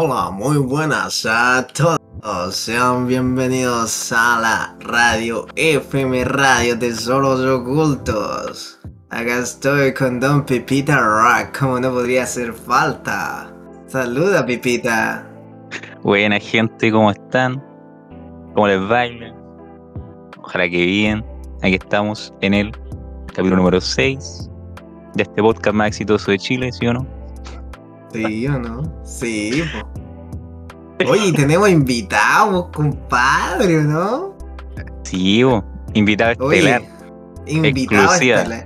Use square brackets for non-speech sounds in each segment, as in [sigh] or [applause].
Hola, muy buenas a todos. Sean bienvenidos a la radio FM Radio Tesoros Ocultos. Acá estoy con Don Pipita Rock, como no podría hacer falta. Saluda, Pipita. Buena gente, ¿cómo están? ¿Cómo les baila? Ojalá que bien. Aquí estamos en el capítulo número 6 de este podcast más exitoso de Chile, ¿sí o no? Sí o no? Sí, po. [laughs] Oye, y tenemos invitados, compadre, ¿no? Sí, bo. invitado Oye, estelar. invitado exclusiva. estelar.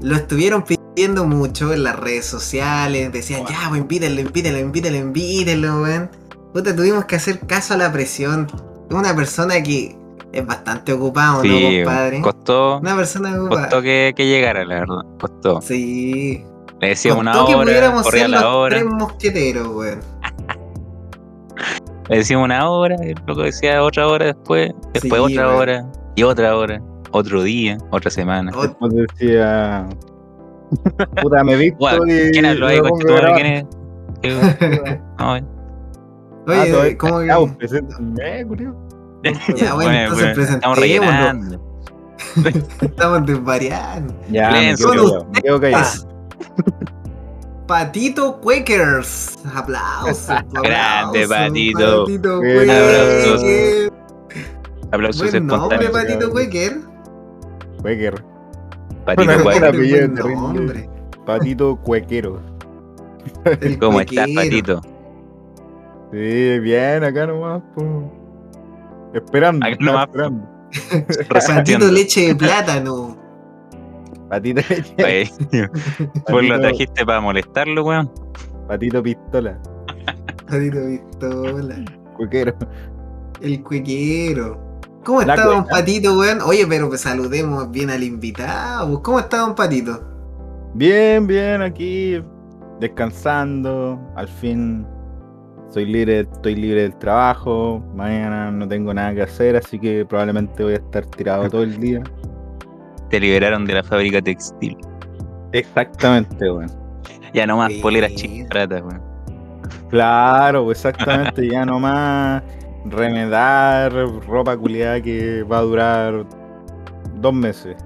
Lo estuvieron pidiendo mucho en las redes sociales. Decían, ya, pues invítenlo, invítenlo, invítenlo, invítenlo, weón. Puta, tuvimos que hacer caso a la presión. Es una persona que es bastante ocupada, ¿o Sí, ¿no, compadre? costó, Una persona ocupada. costó que, que llegara, la verdad. Costó. Sí. Le decíamos una Costó que hora, pudiéramos corría ser la los hora. tres mosqueteros, weón. [laughs] Le decíamos una hora, y el loco decía otra hora después, después Sí, otra weón. hora, y otra hora, otro día, otra semana. Después decía. Puta, me visto Guau, y. ¿Quién habló ahí, grabar. ¿Quién es? ¿Qué- [laughs] No, eh. Ah, Oye, todavía- ¿cómo ah, que.? culiao. Ya, bueno, entonces estamos presentémonos. rellenando. [laughs] Estamos desvariando. Ya, me quedo me quedo callado. Patito Quakers. Aplausos. [laughs] Grande, Patito. Patito Bien. Aplausos. Quaker. Aplausos Buen nombre, espontáneos. Patito Quaker. Cuequer. Patito terrible. nombre. Patito Cuequero. El ¿Cómo estás. Patito? Sí, bien, acá nomás, po. Esperando. Acá nomás, esperando. Patito leche de plátano. Patito, Oye, Pues lo trajiste para molestarlo, weón. Patito pistola. Patito pistola. Cuequero. El cuequero. ¿Cómo La está don. Patito, weón? Oye, pero pues saludemos bien al invitado. ¿Cómo está don Patito? Bien, bien, aquí descansando. Al fin soy libre, estoy libre del trabajo. Mañana no tengo nada que hacer, así que probablemente voy a estar tirado todo el día. Te liberaron de la fábrica textil. Exactamente, weón. Ya no más Sí. poleras chistratas, weón. Claro, pues, exactamente, ya nomás remedar ropa culiada que va a durar dos meses.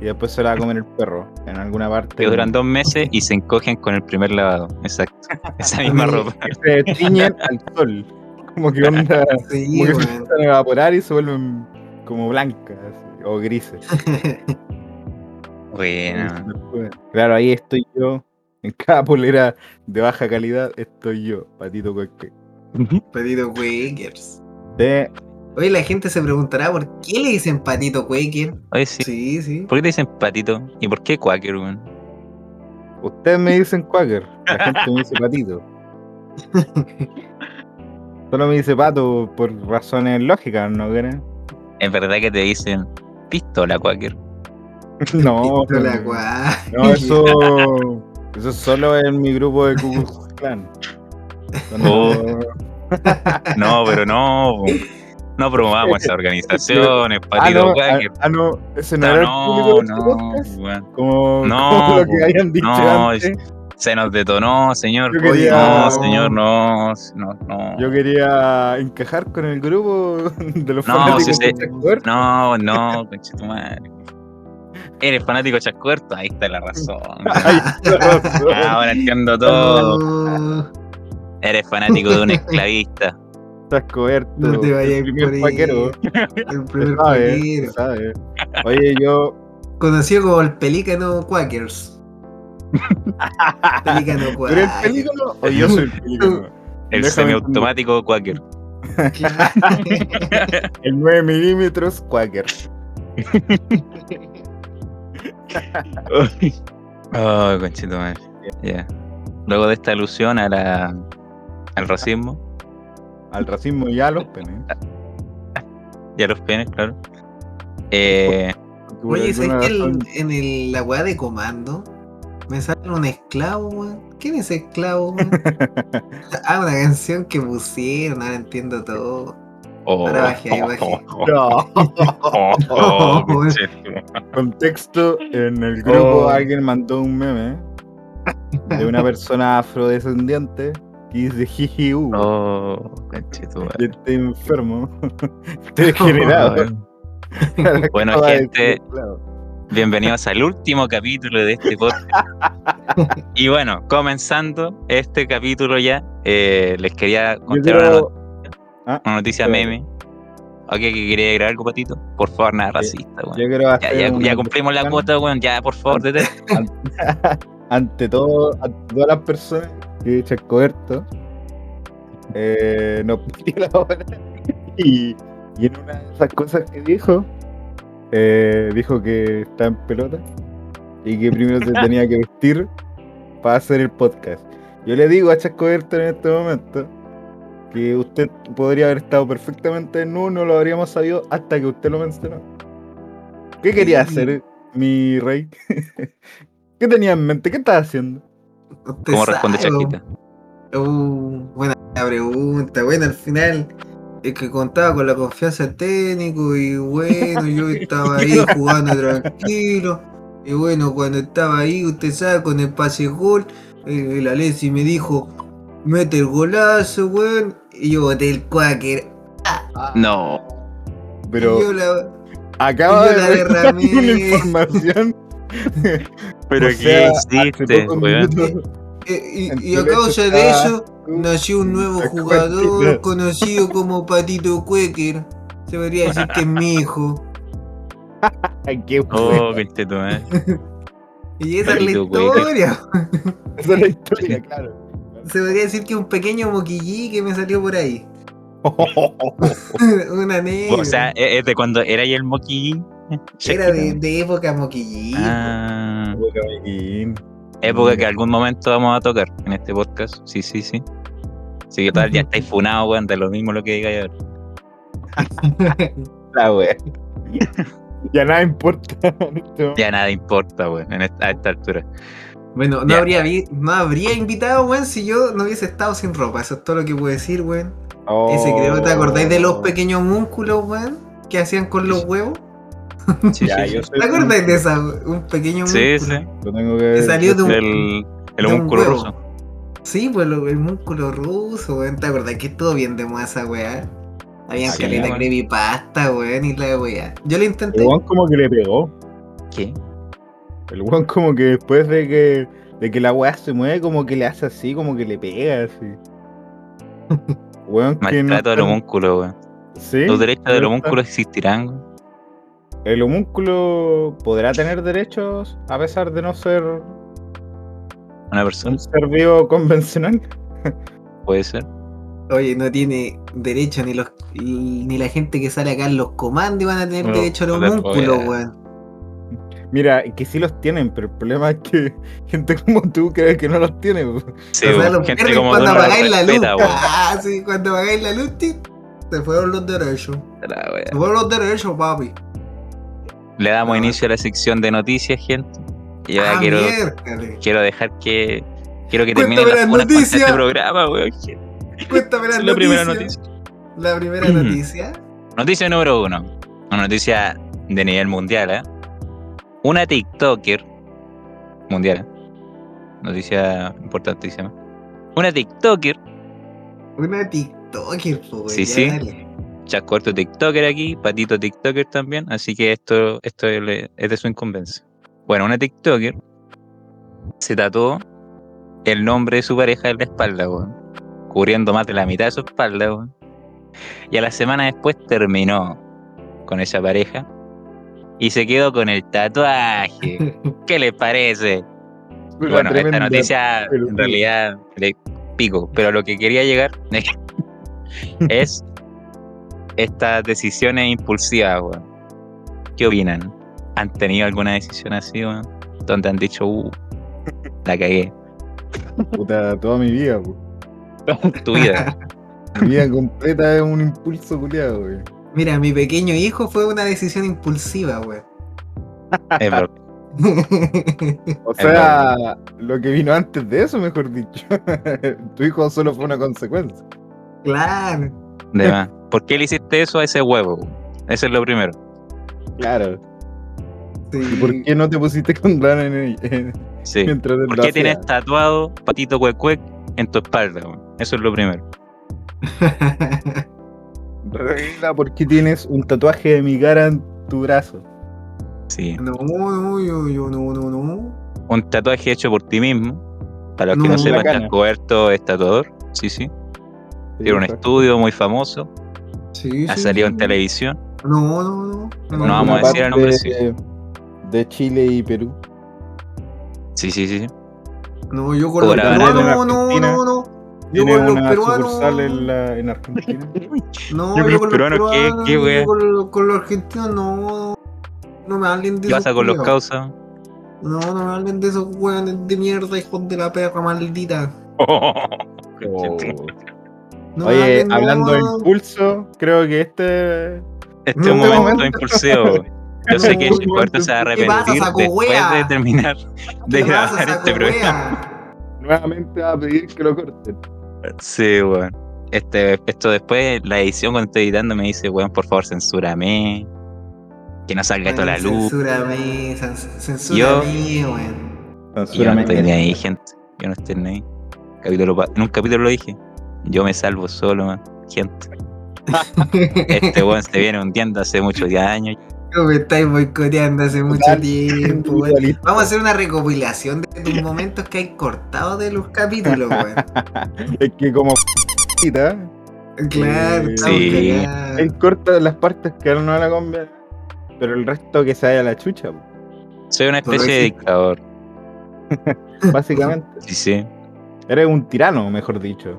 Y después se la va a comer el perro en alguna parte. Que duran dos meses y se encogen con el primer lavado. Exacto. Esa [laughs] misma ropa. Que se tiñen al sol. Como que [laughs] onda. Sí, Como que se empiezan a evaporar y se vuelven como blancas así, o grises. [laughs] Bueno. Claro, ahí estoy yo. En cada polera de baja calidad estoy yo, Patito Cueque. Patito Quakers. De Oye, la gente se preguntará por qué le dicen Patito Quaker. Oye, sí. Sí, sí. ¿Por qué te dicen patito? ¿Y por qué Quaker, weón? Ustedes me dicen Quaker, la gente me dice Patito. [laughs] Solo me dice Pato por razones lógicas, ¿no creen? Es verdad que te dicen pistola, Quaker. [laughs] No, Pistola no, Quaker. no, eso, [laughs] eso es solo en mi grupo de Ku Klux Klan. Cuando- No, pero no. No promovamos esa organización, es Ah, no, ah, Quaker. ah, no, ese no Ah, era el público de no, este no, podcast. weón. Como, No, como lo que hayan dicho No, antes. Se nos detonó, señor. Quería- No, señor, no. No, no. Yo quería encajar con el grupo [laughs] de los No, fanáticos sí, sí. de. No, no, conchetumadre. Eres fanático de Chascuerto, [laughs] ahí está la razón. Ahora entiendo todo. No, Eres fanático de un esclavista. Chasco Berto, no te vayas el primer paquero. El primer sabe. Oye, yo Conocido como el pelícano Quakers. [laughs] pelícano ¿Tú eres el pelícano o yo soy el pelícano? El semiautomático Quaker. [laughs] El 9 milímetros Quaker. [laughs] Oh, conchito madre. Ya. Luego de esta alusión a la, al racismo Al racismo y a los penes. y a los penes, claro. Eh, Oye, ¿sabes que en el- la weá de comando me sale un esclavo, weón? ¿Quién es esclavo, weón? [laughs] ah, una canción que pusieron, ahora entiendo todo. oh, Ahora bajé, bajé. No. oh, [laughs] oh, conchito. Contexto, en el grupo Oh. alguien mandó un meme de una persona afrodescendiente que dice jiji uh, Oh, conchetumare. y estoy enfermo. estoy [laughs] degenerado. Bueno, de gente. Bienvenidos al último capítulo de este podcast. y bueno, comenzando este capítulo ya, eh, les quería Yo contar una, quiero- not- Ah, una noticia meme. Ok, que quería agregar algo, patito. Por favor, nada racista, yo weón. Ya, hacer ya, una ya cumplimos la cuota, weón. Ya, por favor, detén. [laughs] ante todo, ante todas las personas que Chascoberto eh, nos pidió la hora [laughs] y, y en una de esas cosas que dijo, eh, dijo que está en pelota y que primero se [laughs] tenía que vestir para hacer el podcast. Yo le digo a Chascoberto en este momento que usted podría haber estado perfectamente en no lo habríamos sabido hasta que usted lo mencionó. ¿Qué quería hacer, mi rey? [laughs] ¿Qué tenía en mente? ¿Qué estaba haciendo? ¿Cómo responde sabe, Chaquita? Uh, buena pregunta. Bueno, al final es que contaba con la confianza del técnico y bueno, yo [laughs] estaba ahí jugando tranquilo. Y bueno, cuando estaba ahí, usted sabe, con el pase gol, eh, el Alessi me dijo, mete el golazo, weón. Y yo boté el quaker. No. Pero Y yo la- acaba yo de la revelar derramé. [laughs] una información. Pero O ¿qué sea, hace hiciste, pocos weón? eh, y, a causa de está- eso, nació un nuevo jugador conocido como Patito Quaker. Se podría decir que es mi hijo. Qué Oh, bueno. conchetumare. [laughs] Y esa es la historia. [laughs] Esa es la historia, [laughs] claro. Se podría decir que un pequeño moquillí que me salió por ahí. Una negra. O sea, ¿es es de cuando era ahí el moquillín? Era de, de época moquillí. Ah, Boca Beguín. época que algún momento vamos a tocar en este podcast. Sí, sí, sí. Así que tal, ya estáis funados, weón, de lo mismo lo que diga yo. [laughs] La wea. [laughs] Ya nada importa. [laughs] este. Ya nada importa, weón, en esta, a esta altura. Bueno, no Ya. habría, vi- no habría invitado, weón, si yo no hubiese estado sin ropa. Eso es todo lo que puedo decir, weón. Ese creo, ¿te acordáis de los Oh. pequeños músculos, weón? Que hacían con los huevos. Sí, Ya, sí, yo sí. soy ¿Te acordáis de esa? Un pequeño Sí, músculo. sí. Lo tengo que Que salió de un- El, el de un músculo huevo. ruso. Sí, pues lo- el músculo ruso, weón. ¿Te acordás que estuvo bien de moda esa weá? Había Sí, caleta weón. creepypasta, weón, y la weá. Yo lo intenté. El weón como que le pegó. ¿Qué? El weón como que después de que, de que la weá se mueve, como que le hace así, como que le pega así. [laughs] Weón que no Maltrato del homúnculo, weón. ¿Sí? ¿Los derechos del homúnculo existirán? weón? ¿El homúnculo podrá tener derechos a pesar de no ser Una persona un ser vivo convencional? [laughs] puede ser. Oye, no tiene derecho ni los ni la gente que sale acá en los comandos van a tener No, derecho a los no te músculos, weón. Mira, que sí los tienen, pero el problema es que [laughs] gente como tú cree que no los tiene. Sí, o sea, los gente como tú cuando no la apagáis la luz. respeta. [laughs] Ah, sí, cuando apagáis la luz, ti, se fueron los derechos. Se fueron los derechos, papi. Le damos Ah. inicio a la sección de noticias, gente. Y ahora ah, quiero, quiero dejar que. Quiero que termine Cuéntame noticias. este programa, weón. Cuéntame la la primera noticia. La primera noticia. Noticia número uno. Una noticia de nivel mundial, ¿eh? Una TikToker. Mundial, ¿eh? Noticia importantísima. Una TikToker, Una TikToker, po, Sí, sí. dale. Chascuarto TikToker aquí, Patito TikToker también, así que esto, esto es es de su incumbencia. Bueno, una TikToker se tatuó el nombre de su pareja en la espalda, weón, cubriendo más de la mitad de su espalda, weón. Y a la semana después terminó con esa pareja y se quedó con el tatuaje. [laughs] ¿Qué les parece? Una Bueno, esta noticia en realidad le pico, pero lo que quería llegar [laughs] es estas decisiones impulsivas, weón. ¿Qué opinan? ¿Han tenido alguna decisión así, weón? Donde han dicho, uh, la cagué. Puta, toda mi vida, po. Tu vida. [laughs] Mi vida completa es un impulso culiado, güey. Mira, mi pequeño hijo fue una decisión impulsiva, weón. Es verdad. [laughs] O sea, lo que vino antes de eso, mejor dicho. [laughs] tu hijo solo fue una consecuencia. claro. De más. ¿Por qué le hiciste eso a ese huevo? weón? Eso es lo primero. Claro. Sí. ¿Y por qué no te pusiste con en, en- Sí. [laughs] mientras ¿Por qué tienes tatuado patito cuecuec en tu espalda? Eso es lo primero. Revela por qué tienes un tatuaje de mi cara en tu brazo. Sí. no, no, yo, yo, no, no, no. Un tatuaje hecho por ti mismo. Para los que No, sepan. Coberto es tatuador. Sí, sí. Tiene un estudio muy famoso. Sí, Ha sí, salido en sí. televisión. No, no, no. No vamos a decir el nombre, sí. de, de Chile y Perú. Sí, sí, sí. sí. No, yo con los Por ahora peruanos, no, no, Argentina. no, no. Yo con los una peruanos. sucursal en, la, en Argentina. [laughs] No, Yo con yo los con peruanos, los ¿qué- peruanos, qué wea? yo con, los- con los argentinos, no. No me hablen de ¿Qué esos pasa con los causas? No, no me hablen de esos weones de mierda, hijos de la perra maldita. [laughs] Oh. No Oye, hablando de impulso, creo que este. Este es No, un no, momento no. [laughs] Yo sé que [laughs] Coberto se va a ¿Qué pasa, arrepentir saco después de terminar de ¿Qué pasa, grabar este programa. Nuevamente va a pedir que lo corten. Sí, weón. Este, esto después, la edición cuando estoy editando me dice, weón, por favor, censúrame. Que no salga toda la Weón, luz. Censúrame, cens- censúrame, Yo- weón. Yo no estoy ni ahí, gente. Yo no estoy ni ahí. Capítulo en un capítulo lo dije. Yo me salvo solo, man. Gente. [laughs] Este weón se viene hundiendo hace muchos años. No me estáis boicoteando hace mucho Total, tiempo, weón. Vamos a hacer una recopilación de tus [laughs] momentos que hay cortados de los capítulos, weón. [laughs] Es que como f***ita, Claro, Sí. él corta las partes que no la conviene, pero el resto que se vaya a la chucha, po. Soy una especie de dictador. [laughs] básicamente. Sí, sí. Eres un tirano, mejor dicho.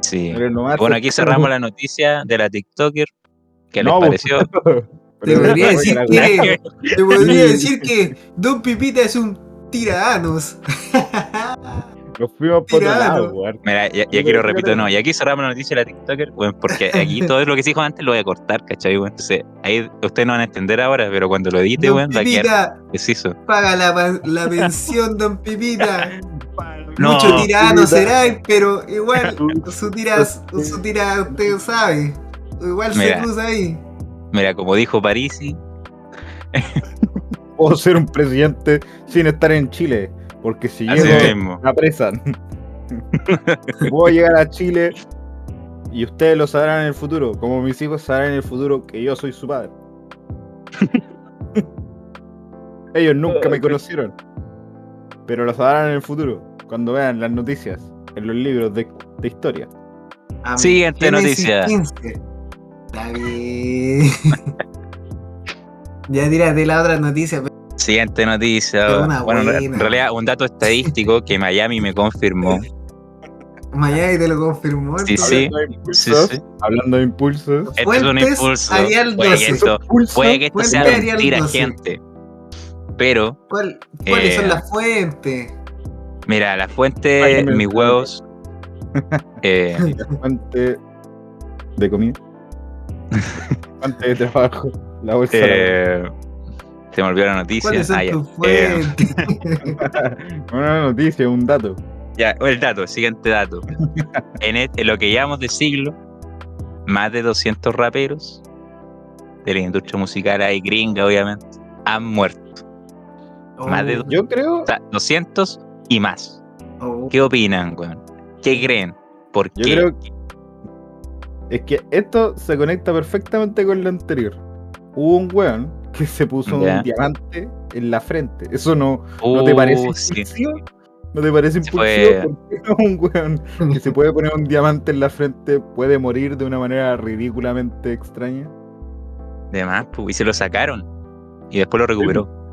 Sí. Bueno, aquí cerramos la noticia de la TikToker. ¿Qué les No, pareció? [laughs] Te podría decir que. Te podría decir que Don Pipita es un tiranos. [laughs] Nos fuimos por lado. Mira, y, y Pero aquí lo fíjate. repito, no. Y aquí cerramos la noticia de la TikToker, weón, porque aquí [laughs] todo lo que se dijo antes lo voy a cortar, ¿cachai, weón? Entonces, ahí ustedes no van a entender ahora, pero cuando lo edite, weón, va a quedar Pipita, preciso. paga la, la pensión, Don Pipita. No, Mucho tirano será, pero igual su tira, su tira, usted sabe. Igual Mira. se cruza ahí. Mira, como dijo Parisi, [laughs] Puedo ser un presidente sin estar en Chile, porque si así llego mismo. me apresan. [laughs] Puedo llegar a Chile y ustedes lo sabrán en el futuro, como mis hijos sabrán en el futuro que yo soy su padre. [laughs] Ellos nunca me conocieron, pero lo sabrán en el futuro, cuando vean las noticias, en los libros de, de historia. Siguiente noticia. 15. Está [laughs] bien. ya tírate la otra noticia. pero- Siguiente noticia. Una Bueno, en re- buena. en realidad, un dato estadístico que Miami me confirmó. [laughs] Miami te lo confirmó. Sí, sí. Hablando de Sí, impulsos, sí. hablando de impulsos, Esto es un Fuentes, impulso. Arial Puede que 12. esto, puede que esto Fuente, sea mentira, 12. gente. Pero, ¿Cuál- ¿Cuáles Eh, son las fuentes? mira, la fuente, Págame el mis huevos. eh, [laughs] fuente de comida, fuente de trabajo, la bolsa. eh, se me olvidó la noticia. ¿Cuáles son Ah, Eh? [laughs] Una noticia, un dato. Ya, el dato, siguiente dato. [laughs] en, este- en lo que llevamos de siglo, más de 200 raperos de la industria musical ahí gringa, obviamente, han muerto. Más de Oh, Yo creo, O sea, 200 y más. oh. ¿Qué opinan, weón? ¿Qué creen? ¿Por yo qué? creo que es que esto se conecta perfectamente con lo anterior. Hubo un weón que se puso un diamante en la frente. ¿Eso no, ¿no te parece Uh, sí. impulsivo? ¿No te parece impulsivo? ¿Por qué no [laughs] un weón que se puede poner un diamante en la frente puede morir de una manera ridículamente extraña? De más, pues, y se lo sacaron. Y después lo recuperó.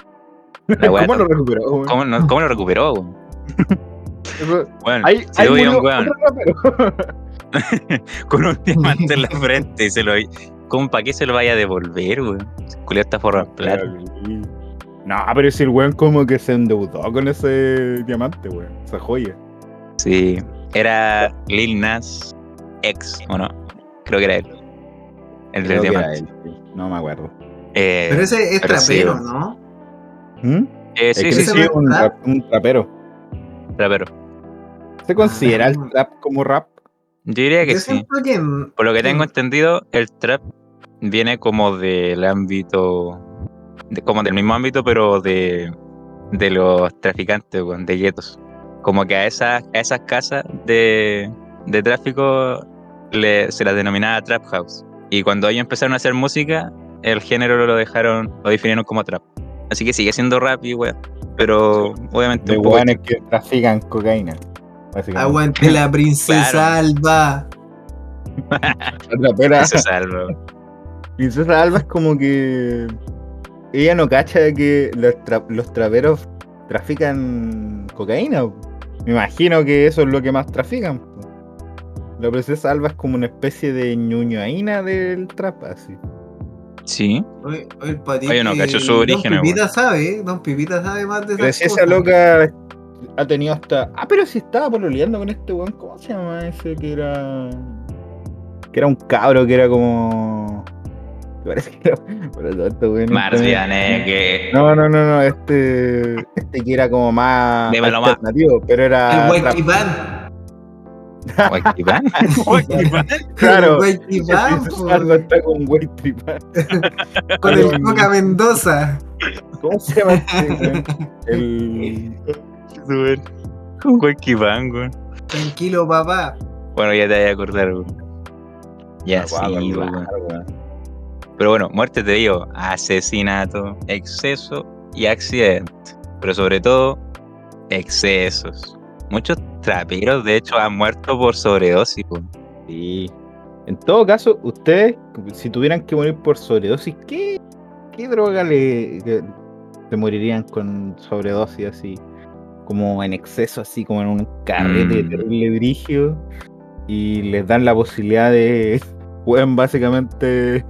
La ¿Cómo lo recuperó? ¿Cómo, no- cómo lo recuperó, Bueno, lo veía murió un weón. [laughs] [laughs] con un diamante en la [laughs] frente y se lo. ¿Cómo para qué se lo vaya a devolver, weón? Julio está forrado en plata. No, pero si el weón como que se endeudó con ese diamante, weón. Esa joya. Sí. Era Lil Nas X, ¿o no? Creo que era él. El del Creo que era diamante. él, sí. No me acuerdo. Eh, Pero ese es sí, trapero. ¿no? ¿Mm? eh, Es sí, sí, sí, un, es rap- trapero. rapero. ¿Se considera Ah. el trap como rap? Yo diría que Yo sí. que Por lo que tengo Mm. entendido, el trap viene como del ámbito, de- como del mismo ámbito, pero de, de los traficantes, weón, de guetos. como que a esas, a esas casas de, de tráfico le- se las denominaba trap house. Y cuando ellos empezaron a hacer música, el género lo dejaron, lo definieron como trap. Así que sigue siendo rap y weón. Pero obviamente De un poco que trafican cocaína. Aguante la princesa Claro. Alba. La trapera. se salva. weón. [laughs] Princesa Alba es como que. Ella no cacha de que los, tra- los traperos trafican cocaína. Me imagino que eso es lo que más trafican. La princesa Alba es como una especie de ñuñoaína del trap, así. Sí. Oye, oye, el patito. Oye, no, cacho su origen, Don Pipita sabe, ¿eh? Don Pipita sabe más de Pero esas si esa cosas. loca ha tenido hasta. Ah, pero si estaba pololeando con este weón. ¿Cómo se llama ese que era. Que era un cabro que era como. que Parece que era. Pero todo esto, weón, Marcianeque. que. No, no, no, no. Este. Este que era como más. Dímelo más. alternativo, pero era. El rap. Huayquipán. Guayquipán. [laughs] Claro. Alba está con con el Coca Mendoza. ¿Cómo se llama este? El. Weón. [laughs] Un Guayquipán, weón. Tranquilo, papá. Bueno, ya te voy a acordar, weón. Ya sí, Guau, weón. claro, weón. Pero bueno, muerte te digo, asesinato, exceso y accidente. Pero sobre todo, excesos. Muchos traperos, de hecho, han muerto por sobredosis. po. Sí. En todo caso, ustedes, si tuvieran que morir por sobredosis, ¿qué, qué droga le que- se morirían con sobredosis así? Como en exceso, así como en un carrete Mm. terrible brigio. Y les dan la posibilidad de, [laughs] pueden básicamente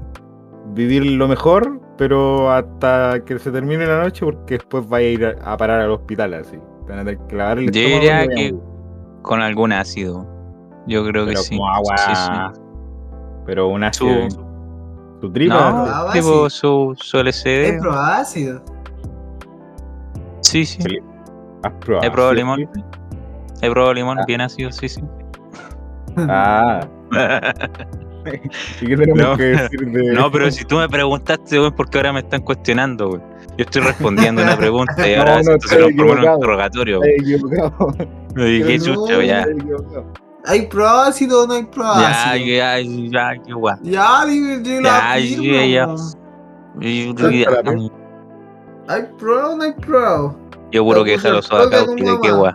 vivir lo mejor, pero hasta que se termine la noche, porque después vaya a ir a, parar al hospital así. Van a tener que lavar el Yo diría que con algún ácido. Yo creo que sí. como agua. Sí, sí. Pero un Su- ácido. Su tripa. No, Ah, tipo su, su LCD. probado ácido. Sí, sí. ¿Has probado? He probado ¿Sí? limón. He probado limón Ah. bien ácido, sí, sí. Ah, [laughs] ¿y qué tenemos No. que decir de No, pero si tú me preguntaste, weón, ¿por qué ahora me están cuestionando, weón? Yo estoy respondiendo una [laughs] pregunta y No, ahora no, se estoy transformó en un interrogatorio. equivocado. Me dije, no, chucha, ya. ¿Hay probado ácido o no hay probado Ya, ácido? ya, ya, qué guay. Ya, digo, yo Ya, ya, ya. ¿Hay probado o no hay probado? Yo puro que con y de qué guay.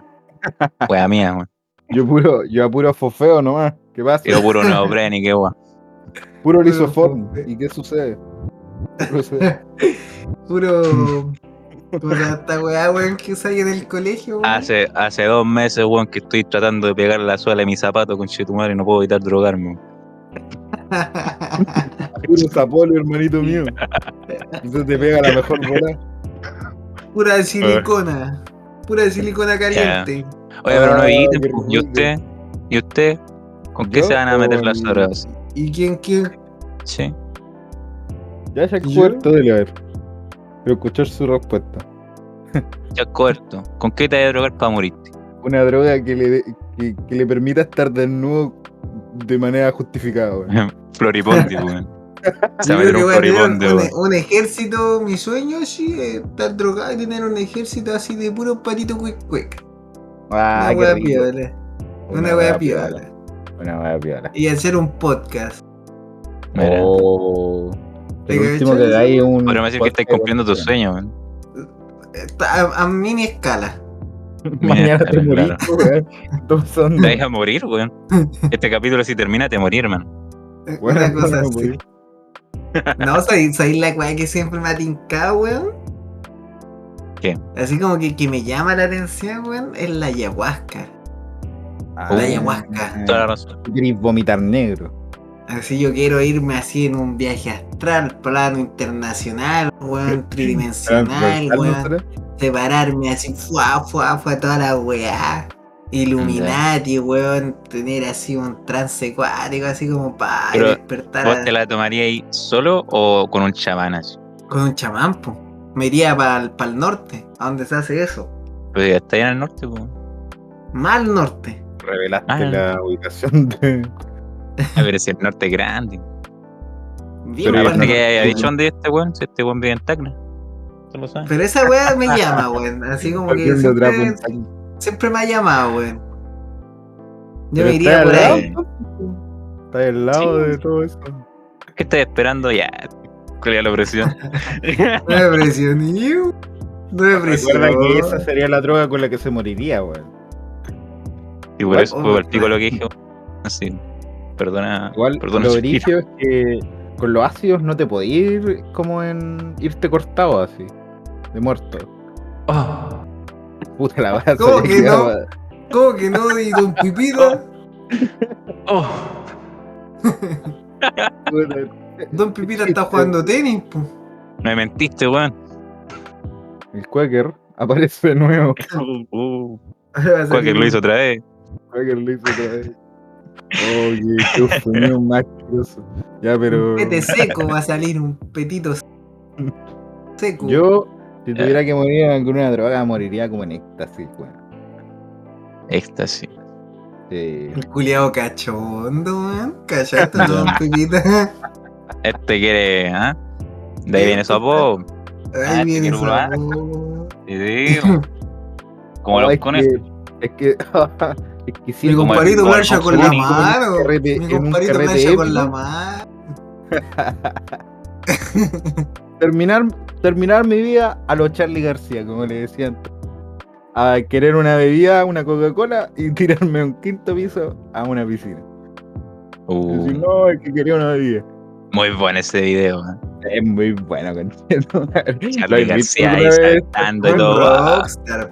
Wea [laughs] mía, weón. Yo puro, yo a puro fofeo nomás. ¿Qué pasa? Yo puro neopren [laughs] y qué guay. Puro Puro lisoform. ¿Y qué sucede? [laughs] Puro. Puta esta weá, weón, que usáis en el colegio, weón. Hace, hace dos meses, weón, que estoy tratando de pegar la suela de mi zapato con chetumar y no puedo evitar drogarme. weón. Puro zapolo, hermanito mío. Eso te pega la mejor bola. Pura silicona. Pura silicona caliente. Oye, pero no Ah, eviten, qué po. ¿Y usted? ¿Y usted? ¿Con qué Yo se van a meter con- las horas? ¿Y quién, quién? Sí. Ya se cuarto de leer. Pero escuchar su respuesta. Ya corto. ¿Con qué te vas a drogar para morirte? Una droga que le, que le permita estar desnudo de manera justificada. weón. [laughs] Floripondio, weón. Se un voy a tener floripondio, un, ejército, mi sueño sí es estar drogado y tener un ejército así de puros patitos quick quick. Ah, Una wea piola. Una wea piola. Una wea piola. Y hacer un podcast. Mira. Oh. ¿Te El último que cachai? hagáis un. Podríamos decir que estáis podcast cumpliendo tu sueño, weón. Está A, a mini escala. [laughs] Mañana te Claro. morís, [laughs] weón. Son. Te vas a morir, weón. Este capítulo si termina, te morir, hermano. Bueno, Una cosa así. No, soy, soy la weá que siempre me ha tincado, weón. ¿Qué? Así como que, que me llama la atención, weón, es la ayahuasca. Ah, La ayahuasca. Toda la razón. vomitar negro. Así yo quiero irme así en un viaje astral, plano internacional, weón, [laughs] tridimensional, Transversal, ¿no weón. Separarme así, fuá, fuá, fuá, toda la weá. Illuminati, weón, tener así un trance acuático, así como para Pero, despertar ¿Vos te la tomarías ahí solo o con un chamán así? con un chamán, po. Me iría para el norte, a donde se hace eso. Pues ya está ahí en el norte, pues. Más al norte. Revelaste Ah. la ubicación de. A ver si el norte es grande. Bien Pero Aparte que weón. dicho dónde es este weón, si este weón vive en Tacna. Pero esa weá me llama, weón. Así como que siempre, me ha llamado, weón. Yo me iría por lado, ahí. Está al lado Sí. de todo eso. ¿Qué estás esperando? Ya. ¿Cuál la presión? [laughs] No me presioné. No me Recuerda que esa sería la droga con la que se moriría, weón. y por eso fue el pico lo que dije. [laughs] Así. Perdona. Igual perdona lo brillo es que con los ácidos no te podías ir como en irte cortado así, de muerto. Oh, [laughs] Puta la base. ¿Cómo que no? ¿Cómo que no? Y Don Pipita. [laughs] oh. Don Pipita está jugando tenis, po. No me mentiste, weón. El Quaker aparece de nuevo. [laughs] Uh, uh. Lo hizo otra vez. Quaker lo hizo otra vez. Oye, qué más. Ya, pero. Un pete seco va a salir un petito seco. Yo, si tuviera que morir con una droga, moriría como en éxtasis, weón. Éxtasis. Sí. El culiao cachondo, weón. Callaste a [laughs] Don Pipita. Este quiere, ¿ah? De ahí viene su apodo. Ah, Ahí viene te quiero esa probar. voz. Sí, sí. Como los es conejos. que, es que, es que [laughs] sí, Mi como compadrito como con la mano. Mi carrete plancha con la mano. [laughs] [laughs] terminar, terminar mi vida a los Charlie García, como le decían. A querer una bebida, una Coca-Cola y [laughs] tirarme a un quinto piso a una piscina. Uh, no, es que quería una bebida. muy bueno ese video. ¿eh? Es muy bueno. Charlie [laughs] García ahí saltando y Un todo. rockstar.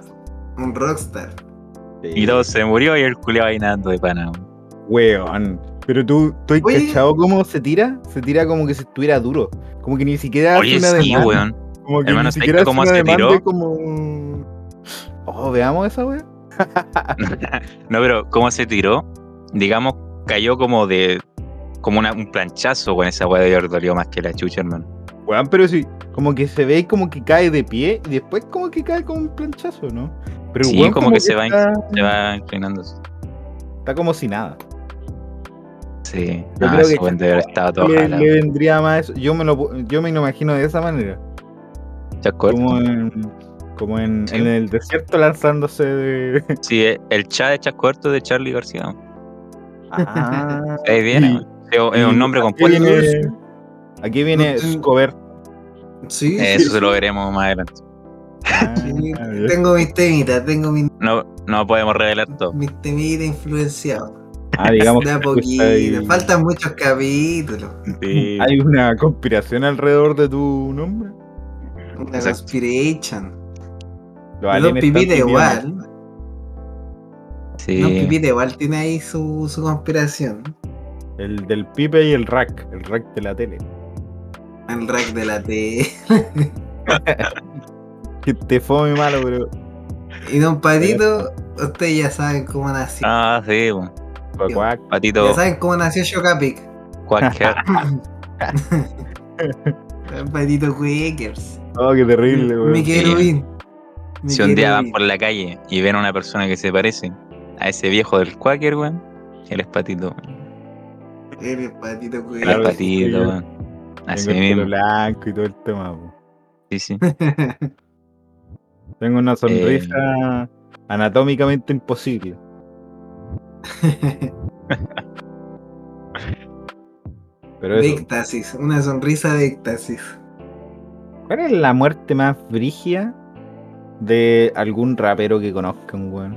Un rockstar. Y todo se murió y el culiao ahí nadando de pana. weón. Weón. Pero tú, ¿tú has cachado cómo se tira? Se tira como que si estuviera duro. Como que ni siquiera Oye, hace una sí, demanda. weón. Como que Hermano, ni ¿sabes siquiera cómo se demanda tiró? y como... Oh, veamos esa weón. [laughs] no, pero ¿cómo se tiró? Digamos, cayó como de. Como una- un planchazo, con esa weá de haber dolido más que la chucha, hermano. Weón, pero sí, como que se ve como que cae de pie y después como que cae con un planchazo, ¿no? Pero Sí, weón, como que se va Se va inclinando. está como si nada. Sí, Yo no, creo que weón debe haber estado todo Le, le vendría más eso. Yo me lo yo me lo imagino de esa manera. Como en, como en, Sí. en el desierto lanzándose de. Sí, eh, el chat de Chasco Corto de Charlie García. Ah, [laughs] Ahí viene, y-. Es es un nombre aquí compuesto. viene- Aquí viene No te- Scober. Sí, Eso sí, se lo veremos más adelante. Ah. Tengo mis temitas, tengo mis, No, no podemos revelar todo. mis temitas influenciados. Ah, digamos De a poquito. Faltan muchos capítulos. Sí. [laughs] hay una conspiración alrededor de tu nombre. Una Exacto. conspiration. Los Pipita viviendo. igual. Sí. Pipita igual tiene ahí su, su conspiración. El del Pipe y el Rack. El Rack de la tele. El rack de la T. [laughs] Que te fue muy malo, pero. Y Don Patito, ustedes ya saben cómo nació. Ah, sí, weón. Cuac, cuac. Patito Ya saben cómo nació Shokapic. Quacker. Don Patito Quakers. Oh, qué terrible, weón. Mi querubín. Mi Si un día van por la calle y ven a una persona que se parece a ese viejo del Quaker, weón, él es patito. Eres Patito Él Quakers. Claro, es patito, weón. Así Tengo el pelo mismo. blanco y todo el tema. po. Sí, sí. [laughs] Tengo una Eh. sonrisa anatómicamente imposible. Pero de éxtasis, una sonrisa de éxtasis. ¿cuál es la muerte más brígida de algún rapero que conozcan, weón?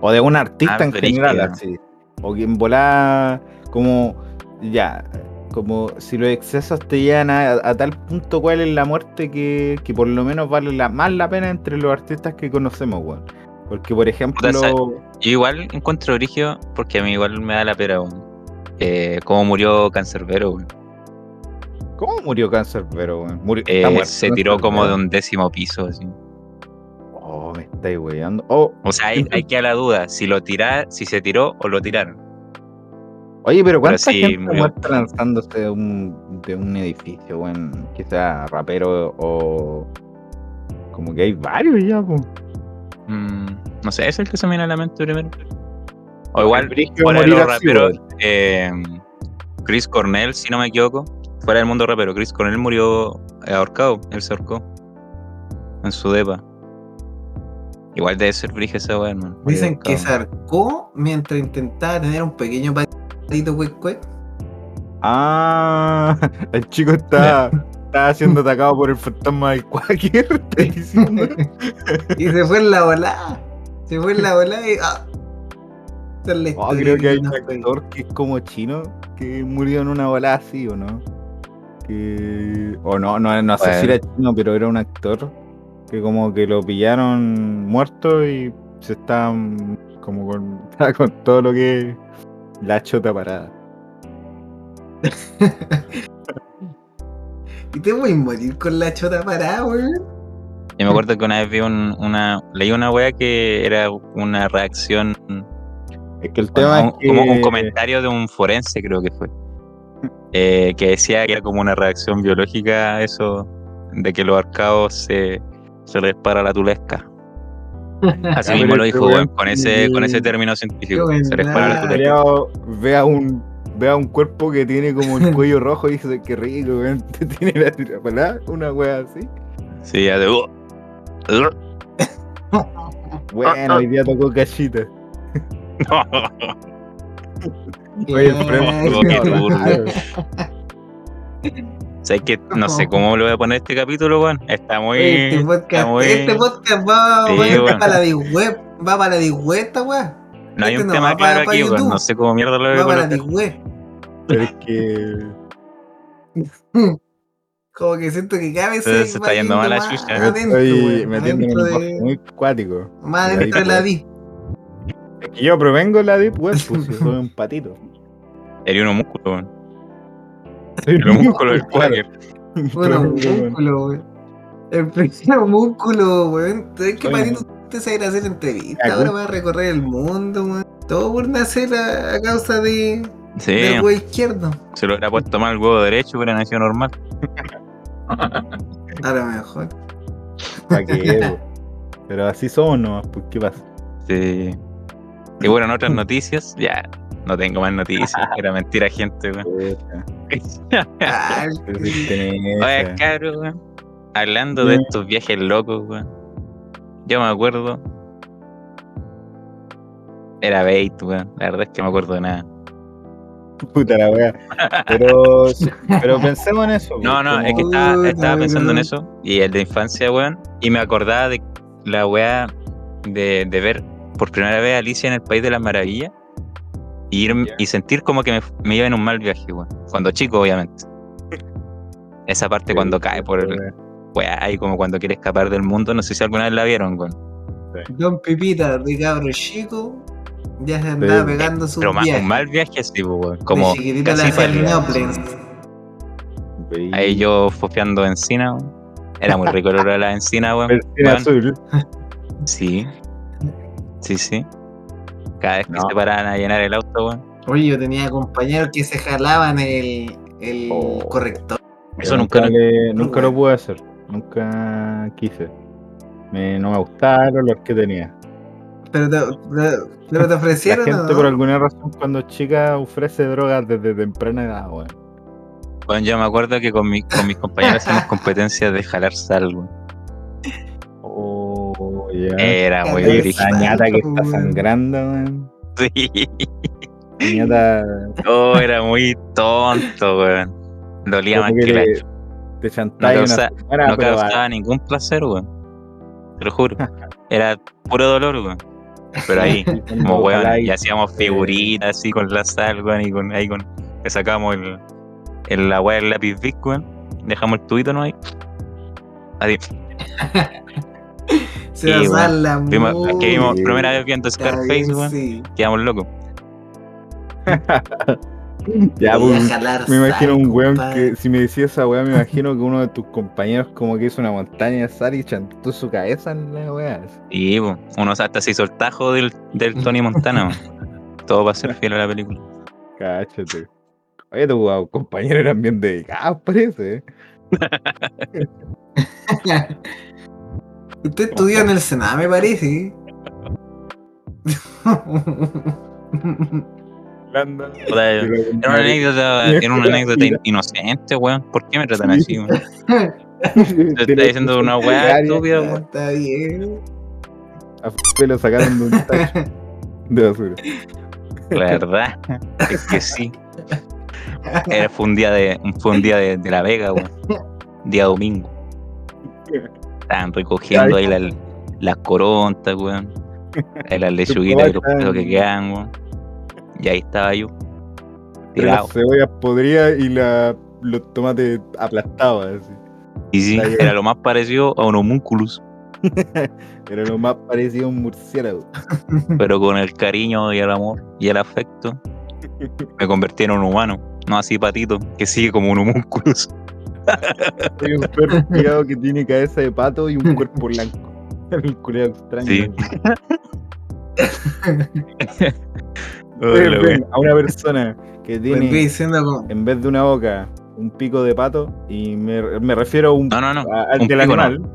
O de un artista Más en general, así. O que en volada, como, ya, como si los excesos te llegan a, a tal punto, ¿cuál es la muerte que, que por lo menos vale la, más la pena entre los artistas que conocemos, weón? Porque, por ejemplo. Yo igual encuentro origen porque a mí igual me da la pera, weón. Eh, cómo murió Cancerbero, weón. ¿cómo murió Cáncer? Pero, weón, murió, Eh, muerto, se tiró como de un décimo piso, así. Oh, me estáis weyando. Oh, O sea, hay, hay que a la duda si lo tira, si se tiró o lo tiraron. Oye, pero ¿cuánta sí, gente murió. muerta lanzándose de un, de un edificio, weón? Que sea rapero o. Como que hay varios ya, po. Mm, no sé, es el que se me viene a la mente primero. O igual, fuera de los raperos, eh, Chris Cornell, si no me equivoco, fuera del mundo rapero, Chris Cornell murió ahorcado, él se ahorcó en su depa. Igual debe ser brige esa weá, hermano. Dicen que se arcó mientras intentaba tener un pequeño patito cuec. Ah, [laughs] el chico está, está siendo atacado por el fantasma del Quaker. ¿estás diciendo? y se fue en la volada. Se fue en la volada y. Ah, Oh, creo que hay un actor que es como chino que murió en una balada así, ¿o no? Que... O no, no, no sé si era chino, pero era un actor que como que lo pillaron muerto y se estaban como con, [laughs] con todo lo que es la chota parada. [laughs] Y te voy a morir con la chota parada, weón. Yo me acuerdo que una vez vi un- una, leí una weá que era una reacción, Es que el como tema un, es que... como un comentario de un forense, creo que fue, eh, que decía que era como una reacción biológica a eso de que los arcados se, se les para la tulesca. [laughs] Así Ya, mismo lo este dijo, weón weón, con ese, con ese término científico. Qué Se les para la tulesca. Vea un vea un cuerpo que tiene como el [laughs] cuello rojo y dice que rico, weón. [laughs] Tiene la parada, una wea así. Sí, ya de. [laughs] uh, Bueno, hoy día tocó cachita. [laughs] Y- Oye, no, turbio. claro. [laughs] ¿Sabes que No sé cómo le voy a poner este capítulo, weón. Está muy. Este podcast, está muy- este podcast va, Sí, va a ir weón. para la Web. Va para la Web esta weá. No hay este un no tema claro aquí, weón. No sé cómo mierda lo voy a Va para la Web. Pero es que Como que siento que cada vez Se- se está yendo más la chucha. me adentro, estoy metiendo en un de- muy cuático. Más adentro de la. Deep. Es que yo provengo de la Deep Web, pues soy un patito. [laughs] Sería un músculo, weón. Soy El músculo del. Quaker. [laughs] Bueno, un músculo, weón. El primer [laughs] músculo, weón. ¿Sabes qué patito usted se ir a hacer entrevistas? Ya, Ahora va a recorrer el mundo, weón. Todo por nacer a, a causa de, Sí, del huevo izquierdo. se lo hubiera puesto mal el huevo derecho, hubiera nacido normal. A lo mejor. ¿Pa' qué? [laughs] Pero así somos nomás, pues ¿qué pasa? Sí. Y bueno, en otras noticias, ya. No tengo más noticias. Era mentira, gente, weón. Oye, cabrón, weón. Hablando de estos viajes locos, weón. Yo me acuerdo. Era bait, weón. La verdad es que no me acuerdo de nada. [laughs] Puta la wea. Pero, pero pensemos en eso. No, no, como- es que estaba, estaba pensando en eso. Y el de infancia, weón. Y me acordaba de la weá de, de ver por primera vez a Alicia en el País de las Maravillas. Y, ir, y sentir como que me, me iba en un mal viaje, weón. Cuando chico, obviamente. Esa parte cuando cae por el weá y como cuando quiere escapar del mundo. No sé si alguna vez la vieron, weón. Don Pipita, de cabro chico, ya se andaba Sí. pegando sus Pero viajes. un mal viaje así, pues, weón. Como casi. Veí- ahí yo fofeando encina, weón. Era muy rico el olor a la encina, weón. Azul. Sí. Sí, sí. Cada vez que No. se paraban a llenar el auto, weón. Oye, yo tenía compañeros que se jalaban el, el Oh. corrector. Eso nunca le- nunca lo pude hacer. Nunca quise. Me, no me gustaba el olor que tenía. Pero te, te La ofrecieron. gente, por alguna razón, cuando chica ofrece drogas desde temprana edad, weón. Bueno, yo me acuerdo que con, mi- con mis compañeros hacíamos competencias de jalar sal, weón. Oh, ya. Era muy Jalar brígido. La ñata que está weón. sangrando, weón. Sí. La ñata Oh, era muy tonto, weón. Dolía más que que la le- te chantáis No causa- señora, no causaba ningún placer, weón. Te lo juro. [laughs] Era puro dolor, weón. Pero ahí, [laughs] como weón, y hacíamos figuritas así con la sal, weón, y con, ahí con, le sacamos el, el la weá del lápiz Bic, weón. Dejamos el tubito, ¿no? Ahí. Así. [laughs] Se va a weón. la Vimos, que vimos primera vez viendo Scarface, weón. sí. Quedamos locos. [laughs] Ya, Voy a pues, jalar me imagino sal, un weón compadre. que, si me decía esa weá, me imagino que uno de tus compañeros como que hizo una montaña de sal y chantó su cabeza en la weá. Y po, uno hasta se hizo el tajo del, del Tony Montana. [laughs] Todo para ser fiel a la película. Cáchate. Oye, tus compañeros eran bien dedicados, parece. ¿eh? [laughs] Usted estudió en el Senado, me parece. [laughs] Era una anécdota, [laughs] era una [laughs] anécdota in- inocente, weón. ¿Por qué me tratan así, weón? [laughs] Te está diciendo una weá estúpida, weón. Está bien. A Felipe lo sacaron de un tacho de basura. La verdad es que sí. Era, fue un día de, fue un día de, de la Vega, weón. Día domingo. Estaban recogiendo ahí las las corontas, weón. Ahí las lechuguitas y los pesos que quedan, weón. Y ahí estaba yo. Tirado. Las cebollas podridas y la, los tomates aplastados. Así. Y sí, Está bien. era lo más parecido a un homúnculus, [laughs] Era lo más parecido a un murciélago. [laughs] pero con el cariño y el amor y el afecto [laughs] me convertí en un humano, no así patito, que sigue como un homúnculus. Hay un perro criado que tiene cabeza de pato y un cuerpo blanco. El culiao extraño. Sí. Hola, ven a una persona que tiene diciendo como. en vez de una boca un pico de pato y me, me refiero a un No, no, no. a- al un del pico no. animal.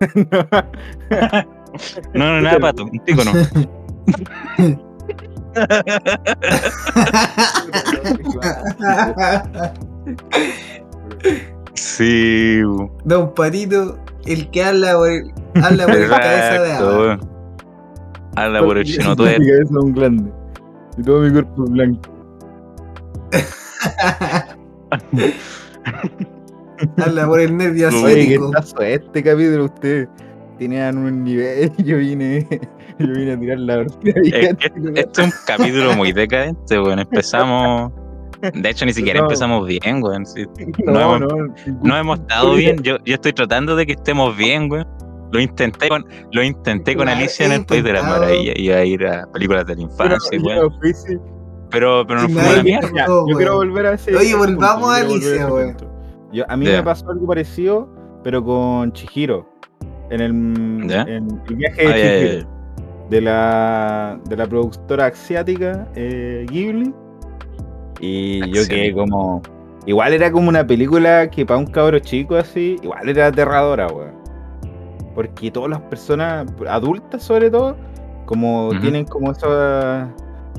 [laughs] No, no, nada pato, un pico no. Sí. Don Patito, el que habla por el, habla por el cabeza de agua. Habla por el chino es un grande. Y todo mi cuerpo es blanco. [laughs] habla por el nervio Oye, Oye, qué asiático. tazo este capítulo. Ustedes tenían un nivel. [laughs] Yo vine, yo vine a tirar la que este es un capítulo muy decadente, weón. Empezamos. De hecho, ni siquiera No. empezamos bien, weón. Sí, no, no no, No hemos estado bien. Yo, yo estoy tratando de que estemos bien, weón. Lo intenté con, lo intenté con Alicia en el País de las. Maravillas. Iba a ir a películas de la infancia. Pero, pero nos Y fuimos a la nadie mierda. Ya, No, yo quiero volver a ese. Oye, volvamos punto, a Alicia, punto. Yo- a mí me pasó algo parecido, pero con Chihiro. En el, Ya. en el viaje de Ah. De la, de la productora asiática eh, Ghibli. Y yo quedé como. Igual era como una película que para un cabro chico así, igual era aterradora, weón. Porque todas las personas, adultas sobre todo, como tienen como esas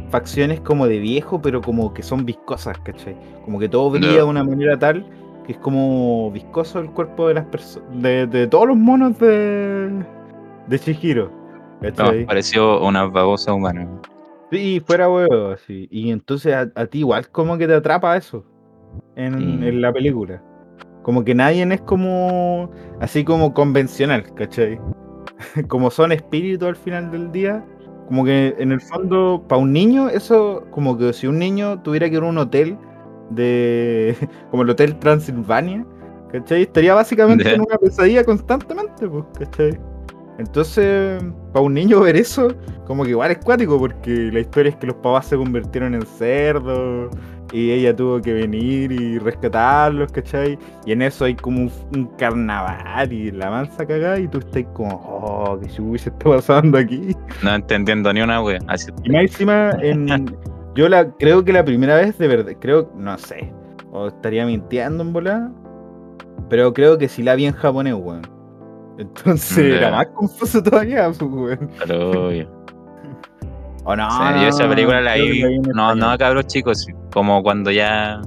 facciones como de viejo, pero como que son viscosas, ¿cachai? Como que todo brilla de una manera tal que es como viscoso el cuerpo de las personas, de, de todos los monos de, de Chihiro, pareció una babosa humana. Sí, fuera huevo, así. Y entonces a, a ti igual como que te atrapa eso en, en la película. Como que nadie es como así como convencional, ¿cachai? [laughs] como son espíritus al final del día. Como que en el fondo, para un niño, eso, como que si un niño tuviera que ir a un hotel de. [laughs] como el Hotel Transilvania, ¿cachai? Estaría básicamente Ya. en una pesadilla constantemente, pues, ¿cachai? Entonces, para un niño ver eso, como que igual es cuático, porque la historia es que los papás se convirtieron en cerdos y ella tuvo que venir y rescatarlos, ¿cachai? Y en eso hay como un, un carnaval y la mansa cagada y tú estás como, oh, qué chucha está pasando aquí. No entendiendo ni una wea. Así, Y más encima, en, [laughs] yo la creo que la primera vez, de verdad, creo, no sé, o estaría mintiendo en volada, pero creo que sí la vi en japonés, weón. Entonces Ya. era más confuso todavía, pues, weón. pero. O no, O sea, yo esa película la vi, no, no cabros chicos, como cuando ya,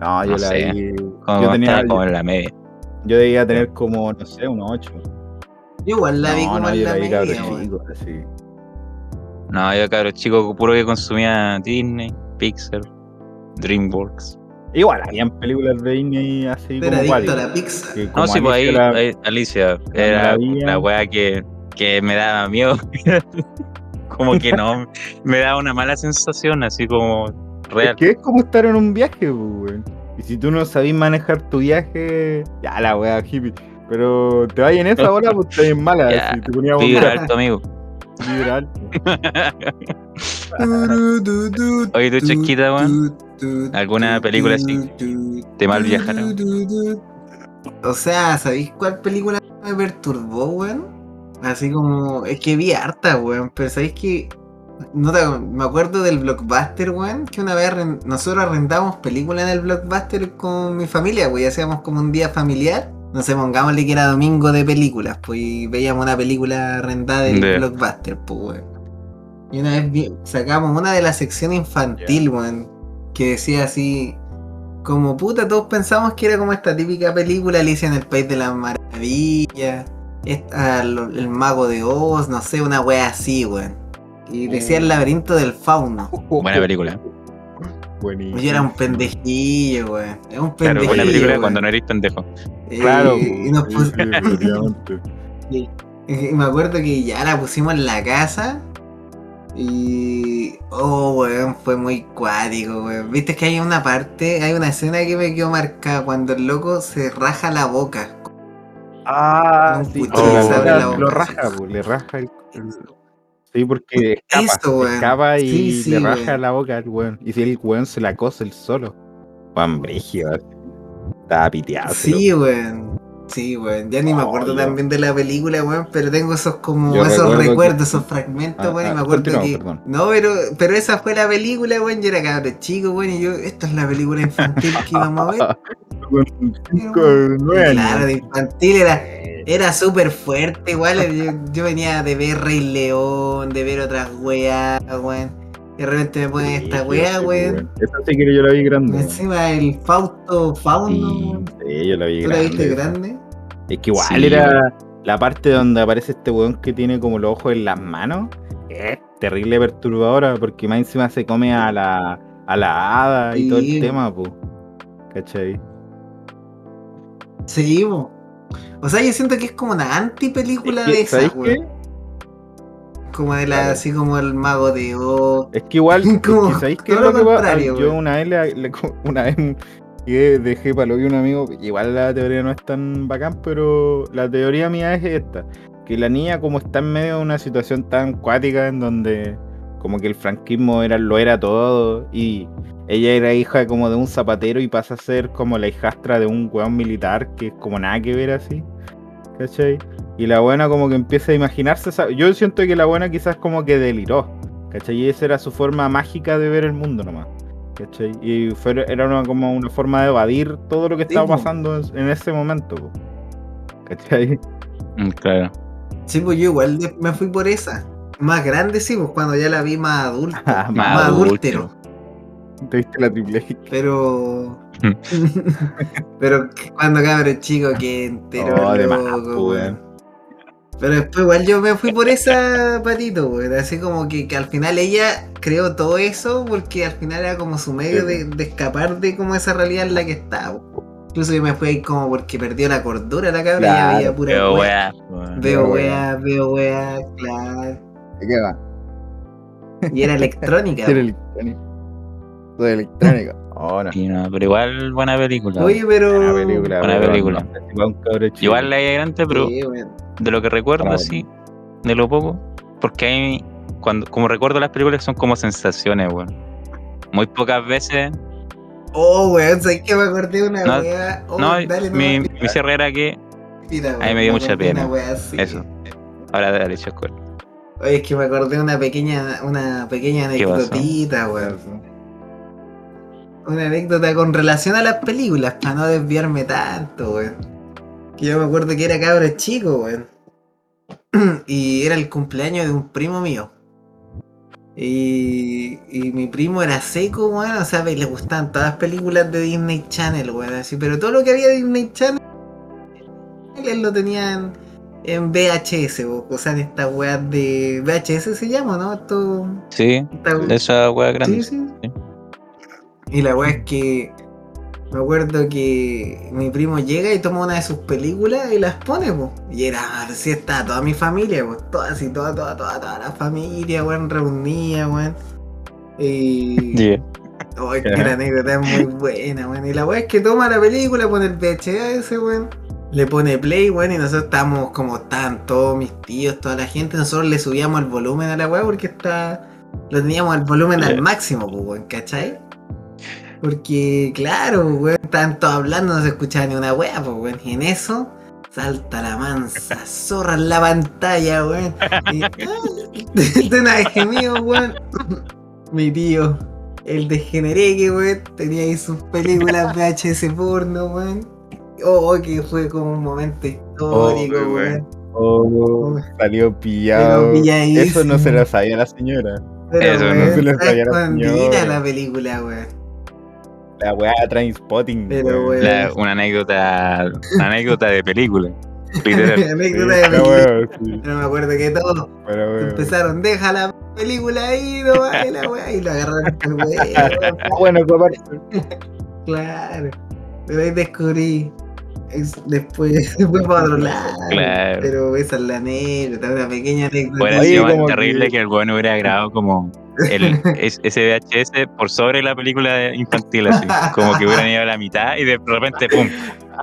No, yo no la sé, vi. como Yo, estaba tenía, como en la media. yo debía tener como, no sé, unos 8. Yo igual la vi no, como no, en yo la la vi cabros media, weón. chicos, así. No, yo cabros chicos puro que consumía Disney, Pixar, DreamWorks. Igual, habían películas de Disney así Era como adicto a la pizza. que No, sí, pues ahí, Alicia la- ahí, Alicia, la era maravilla. la wea que, que me daba miedo. [laughs] como que no, me daba una mala sensación, así como real. Es que es como estar en un viaje, pues, weón. Y si tú no sabís manejar tu viaje, ya la weá hippie. Pero te vas en esa bola, pues te bien mala. [laughs] Ya, si te ponías a Vibra bombear, alto, amigo. [laughs] vibra alto. [laughs] Oye, tú, Chesquita, weón, ¿alguna película así te mal viajaron? O sea, ¿sabéis cuál película me perturbó, weón? Así como, es que vi harta, weón, pero ¿sabéis que no te- me acuerdo del blockbuster, weón, que una vez arren- nosotros arrendábamos películas en el blockbuster con mi familia, weón, y hacíamos como un día familiar. No sé, pongámosle que era domingo de películas, pues y veíamos una película arrendada del Ya. blockbuster, pues, weón. Y una vez vi- sacamos una de la sección infantil, weón, que decía así, como puta, todos pensamos que era como esta típica película Alicia en el País de las Maravillas. Esta- lo- el mago de Oz, no sé, una wea así, weón. Y decía el laberinto del fauno. Buena película. Buenísimo. Yo era un pendejillo, weón. Era un Claro, pendejillo. buena película cuando no eres pendejo. Eh, Claro, y, nos sí, pus- [laughs] y- y me acuerdo que ya la pusimos en la casa. Y. Oh, weón, fue muy cuático, weón. Viste que hay una parte, hay una escena que me quedó marcada cuando el loco se raja la boca. Ah, sí, boca, lo raja, pues, le raja el, el- Sí, porque escapa, Eso, escapa y Sí, sí, le raja weón. la boca al weón. Y si el weón se la cose el solo. Juan Brigio, así. estaba piteado. Sí, weón. Sí, weón. Ya ni me acuerdo también de la película, weón, pero tengo esos como Yo esos recuerdo que- recuerdos, esos fragmentos, Ah, weón, y ah, me acuerdo que. perdón. No, pero, pero esa fue la película, weón. Yo era cabrón chico, weón, y yo, esta es la película infantil que íbamos a ver. [laughs] Claro, de infantil era, era súper fuerte, igual. Yo, yo venía de ver Rey León, de ver otras weas, weón. Y de repente me ponen Sí, esta sí, wea, sí, weón. Esa sí que yo la vi grande. Encima el Fausto Fauno. Sí, sí, yo la vi ¿Tú la grande. viste esa. grande? Es que igual Sí, era la parte donde aparece este weón que tiene como los ojos en las manos. Es terrible perturbadora porque más encima se come a la, a la hada y todo el tema, pues. ¿Cachai? Sí, po. O sea, yo siento que es como una anti-película Es que, de esa, ¿sabéis weón. qué? Como de la, así como el mago de Oz. Es que igual, [laughs] es Como que ¿sabéis qué es todo lo lo que contrario, Yo una vez, le- [laughs] una vez que dejé para lo que un amigo, igual la teoría no es tan bacán, pero la teoría mía es esta, que la niña como está en medio de una situación tan cuática en donde como que el franquismo era, lo era todo y ella era hija como de un zapatero y pasa a ser como la hijastra de un weón militar que es como nada que ver así, ¿cachai? Y la buena como que empieza a imaginarse, yo siento que la buena quizás como que deliró, ¿cachai? Y esa era su forma mágica de ver el mundo nomás, ¿cachai? Y fue, era una, como una forma de evadir todo lo que estaba pasando en, en ese momento, po, ¿cachai? Mm, Claro. Sí, pues yo igual me fui por esa. Más grande, sí, pues cuando ya la vi más adulta. Ah, [laughs] más, más adúltero. Te viste la triple X. Pero. [laughs] [laughs] pero cuando cabrón chico que entero. Oh, de más, loco, pues. Pero después igual yo me fui por esa patito, weón. Así como que, que al final ella creó todo eso porque al final era como su medio de, de escapar de como esa realidad en la que estaba. Incluso yo me fui ahí como porque perdió la cordura la cabra y Claro, veía pura Pero wea. Veo Veo wea, veo wea, claro. ¿Qué va? Y era electrónica. [laughs] Era electrónico. Todo electrónico. Oh, no. Sí, no, pero igual buena película. Oye, pero. Buena película, Buena película. Cabro chico. Igual la hay grande, pero Sí, weón. De lo que recuerdo Bravo. así, de lo poco, porque hay cuando como recuerdo las películas son como sensaciones, weón. Muy pocas veces, Oh, weón, ¿sabes que me acordé de una No, wea? Oh, no, dale, no, mi, mi cierre era que mira, ahí me dio mucha pena. wea así. Eso. ahora dale, chasco. Oye, es que me acordé de una pequeña, una pequeña anecdotita, weón. Una anécdota con relación a las películas, para no desviarme tanto, weón. Yo me acuerdo que era cabro chico, weón. [clears throat] y era el cumpleaños de un primo mío. Y, y mi primo era seco, weón. O sea, le gustaban todas las películas de Disney Channel, weón. Así, pero todo lo que había de Disney Channel, él lo tenía en, en VHS, weón. O sea, en estas weas de. VHS se llama, ¿no? Esto. Sí, esta- esa weá grande. Sí, sí. sí. Y la weá es que me acuerdo que mi primo llega y toma una de sus películas y las pone, pues. Y era, así estaba toda mi familia, pues. Toda así, toda, toda, toda, toda la familia, weón, reunida, weón. Y. Yeah. Ay, que la anécdota es muy buena, weón. Y la weá es que toma la película, pone el VHS, weón. Le pone play, weón, y nosotros estábamos como estaban todos mis tíos, toda la gente. Nosotros le subíamos el volumen a la weá porque está. Lo teníamos al volumen Yeah. al máximo, pues, weón, ¿cachai? Porque, claro, weón, todos hablando, no se escuchaba ni una weá, pues, weón. Y en eso salta la mansa zorra en la pantalla, weón. Y, [laughs] de una vez gemido, weón. [laughs] Mi tío, el degenereque, weón, tenía ahí sus películas VHS porno, weón. Oh, que fue como un momento histórico, Oh, weón. Oh, salió pillado. Eso no se lo sabía la señora. Pero, Eso no se lo sabía la señora. la película, weón. La weá Trainspotting. Pero, weón. La- una anécdota, una anécdota de película. [laughs] Literal. Anécdota de Esta película. weá, sí, No me acuerdo que pero, weón. empezaron, deja la película ahí, no baila, weá, y lo agarraron weón. [laughs] Ah, bueno, parte. [laughs] Claro. Pero ahí descubrí. Es- después [laughs] fue para otro lado. Claro. Pero esa es la anécdota, una pequeña anécdota. Hubiera Oye, sido más terrible que- que el bueno hubiera grabado como el [laughs] es- ese VHS por sobre la película infantil, así. Como que hubieran ido a la mitad y de repente, ¡pum!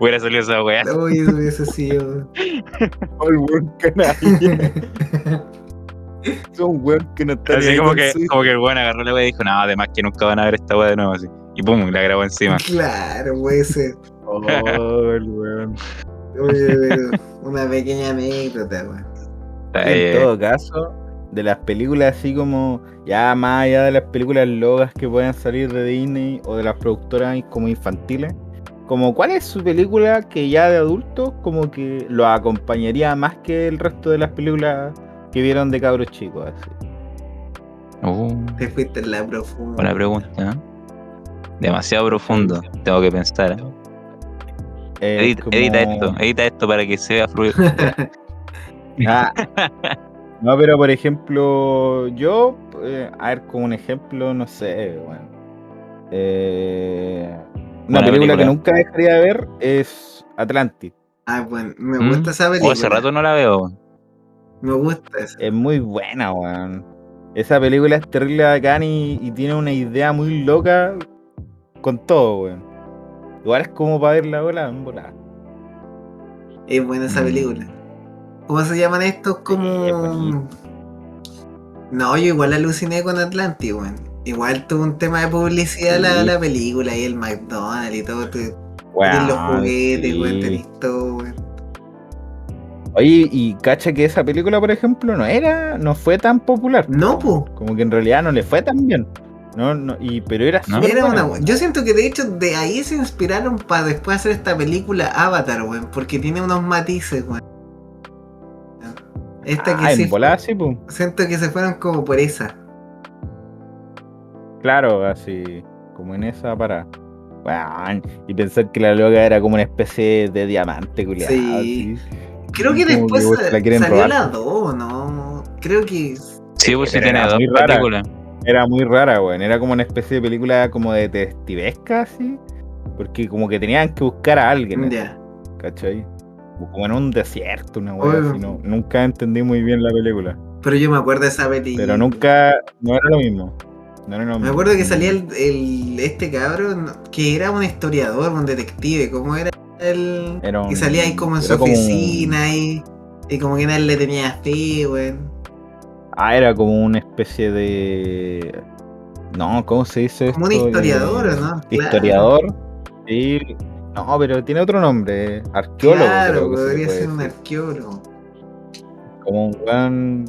Hubiera salido esa weá. [laughs] Uy, eso hubiese sido. El weón canalla. Es un weón que no está Así como que, como que el weón agarró la weá y dijo, no, además que nunca van a ver esta weá de nuevo así. Y pum, la grabó encima. claro, puede ser. Oh, weón. Una pequeña anécdota, weón. En todo caso, de las películas así como, ya más allá de las películas logas que puedan salir de Disney o de las productoras como infantiles, como cuál es su película que ya de adultos como que lo acompañaría más que el resto de las películas que vieron de cabros chicos así. uh, Te fuiste en la profunda. buena pregunta, ¿eh? Demasiado profundo, tengo que pensar. ¿eh? Eh, Edita, como- edita esto, edita esto para que sea fluido. [laughs] Ah. No, pero por ejemplo, yo, eh, a ver, como un ejemplo, no sé, bueno. Eh, una película, que nunca dejaría de ver es Atlantis. Ah, bueno, me Mm. gusta esa Oh, película. hace rato no la veo. Me gusta esa. Es muy buena, weón. Esa película es terrible bacán y, y tiene una idea muy loca con todo, weón. Igual es como para verla bola en volada. Es buena esa Mm. película. ¿Cómo se llaman estos? es Como. No, yo igual aluciné con Atlantis, weón. Igual tuvo un tema de publicidad la, Sí. la película y el McDonald's y todo. Te, Weón, los juguetes, sí. weón, tenés todo, weón. Oye, y cacha que esa película, por ejemplo, no era, no fue tan popular. No, po. Como que en realidad no le fue tan bien. No, no, y, pero era No. Era una, yo siento que de hecho de ahí se inspiraron para después hacer esta película Avatar, weón, porque tiene unos matices, weón. Esta que Ah, sí, en volada sí, pues. siento que se fueron como por esa. Claro, así, como en esa para. Weón, y pensar que la loca era como una especie de diamante, culiado. Sí. Creo que que después la salió robar. la 2, ¿no? Creo que Sí, pues sí tiene dos películas. Era muy rara, weón. Era como una especie de película como de detectivesca, así. Porque como que tenían que buscar a alguien, ya. ¿cachai? Como en un desierto, una weá así. No, nunca entendí muy bien la película. Pero yo me acuerdo de esa película. Pero nunca, no era lo mismo. No era lo mismo. Me acuerdo que salía el, el- este cabrón que era un historiador, un detective, ¿cómo era el Era un- que salía ahí como en su un- oficina y, y como que nadie le tenía fe, weón. Ah, era como una especie de. No, ¿cómo se dice Como un esto? historiador, Eh, ¿o no? Claro. Historiador. Sí. No, pero tiene otro nombre. eh, Arqueólogo. Claro, se podría ser un arqueólogo. Como un gran.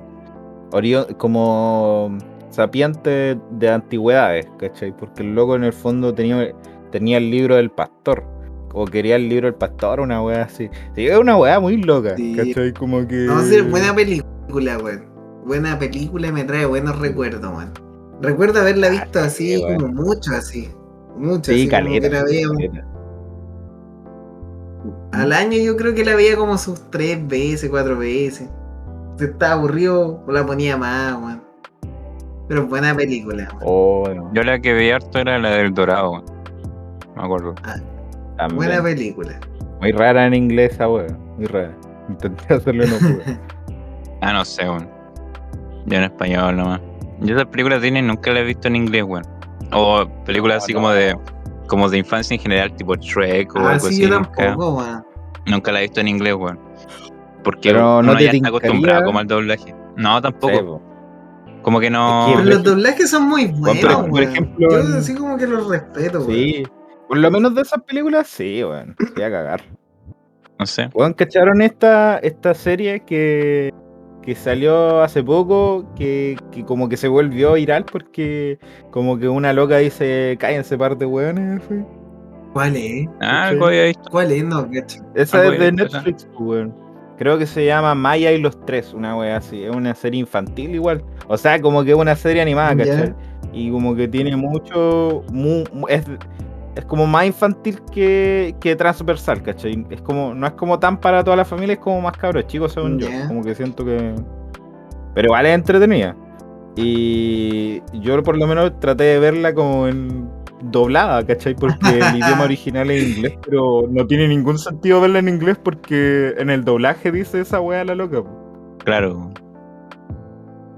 Como sapiente de antigüedades, ¿cachai? Porque el loco en el fondo tenía, tenía el libro del pastor. O quería el libro del pastor, una weá así. Sí, es una weá muy loca, Sí. ¿cachai? Como que. No, sí, buena película, weón. Buena película y me trae buenos recuerdos, weón. Recuerdo haberla Ah, visto así, sí, weón. como mucho así. Mucho Sí, así. como que caleta. la veía un- caleta. Al año yo creo que la veía como sus tres veces, cuatro veces. Si estaba aburrido, la ponía más, weón. Pero buena película, weón. Oh, no, Yo la que veía harto era la del Dorado. weón. Me acuerdo. también. Buena película. Muy rara en inglés weá. Muy rara. Intenté hacerlo y no pude. Ah, no sé, weón. Yo en español nomás. Yo esas películas de Disney nunca las he visto en inglés, weón. O películas No, así no. como de como de infancia en general, tipo Shrek o ah, algo sí, así. yo Nunca, tampoco, weón. nunca la he visto en inglés, weón. Porque Pero no uno te ya está acostumbrado como al doblaje. No, tampoco. Sí, como que no. Pero los doblajes son muy buenos, por weón. ejemplo, Yo así como que los respeto, weón. Sí. Por lo menos de esas películas, sí, weón. Sí, a cagar. No sé. Weón, ¿cacharon esta, esta serie que, que salió hace poco? Que, que como que se volvió viral porque como que una loca dice, cállense parte weones. así. ¿Cuál es? Ah, Sí. había visto. ¿Cuál es? No, cacho. Esa Ah, es de Netflix, pues, weón. Creo que se llama Maya y los tres, una wea así. Es una serie infantil igual. O sea, como que es una serie animada. ¿cachai? Y como que tiene mucho... mu- mu- es, es como más infantil que, que transversal, ¿cachai? Es como, no es como tan para toda la familia, es como más cabros chicos, según Ya. yo. Como que siento que. Pero igual es entretenida. Y yo por lo menos traté de verla como en doblada, ¿cachai? Porque el [laughs] idioma original es inglés, pero no tiene ningún sentido verla en inglés porque en el doblaje dice esa wea la loca. Claro.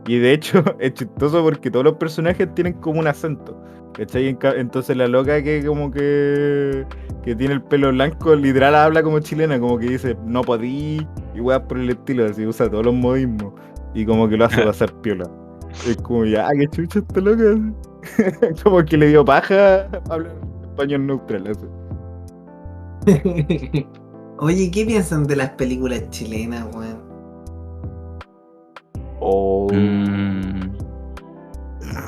Y de hecho [laughs] es chistoso porque todos los personajes tienen como un acento. ¿Cachai? En ca- Entonces la loca que como que, que tiene el pelo blanco, literal habla como chilena, como que dice no podí y weas por el estilo, así usa todos los modismos. Y como que lo hace [laughs] pasar piola. Es como ya, qué chucha esta loca. [laughs] como que le dio paja hablar español neutral. así. Oye, ¿qué piensan de las películas chilenas, weón? O Mm,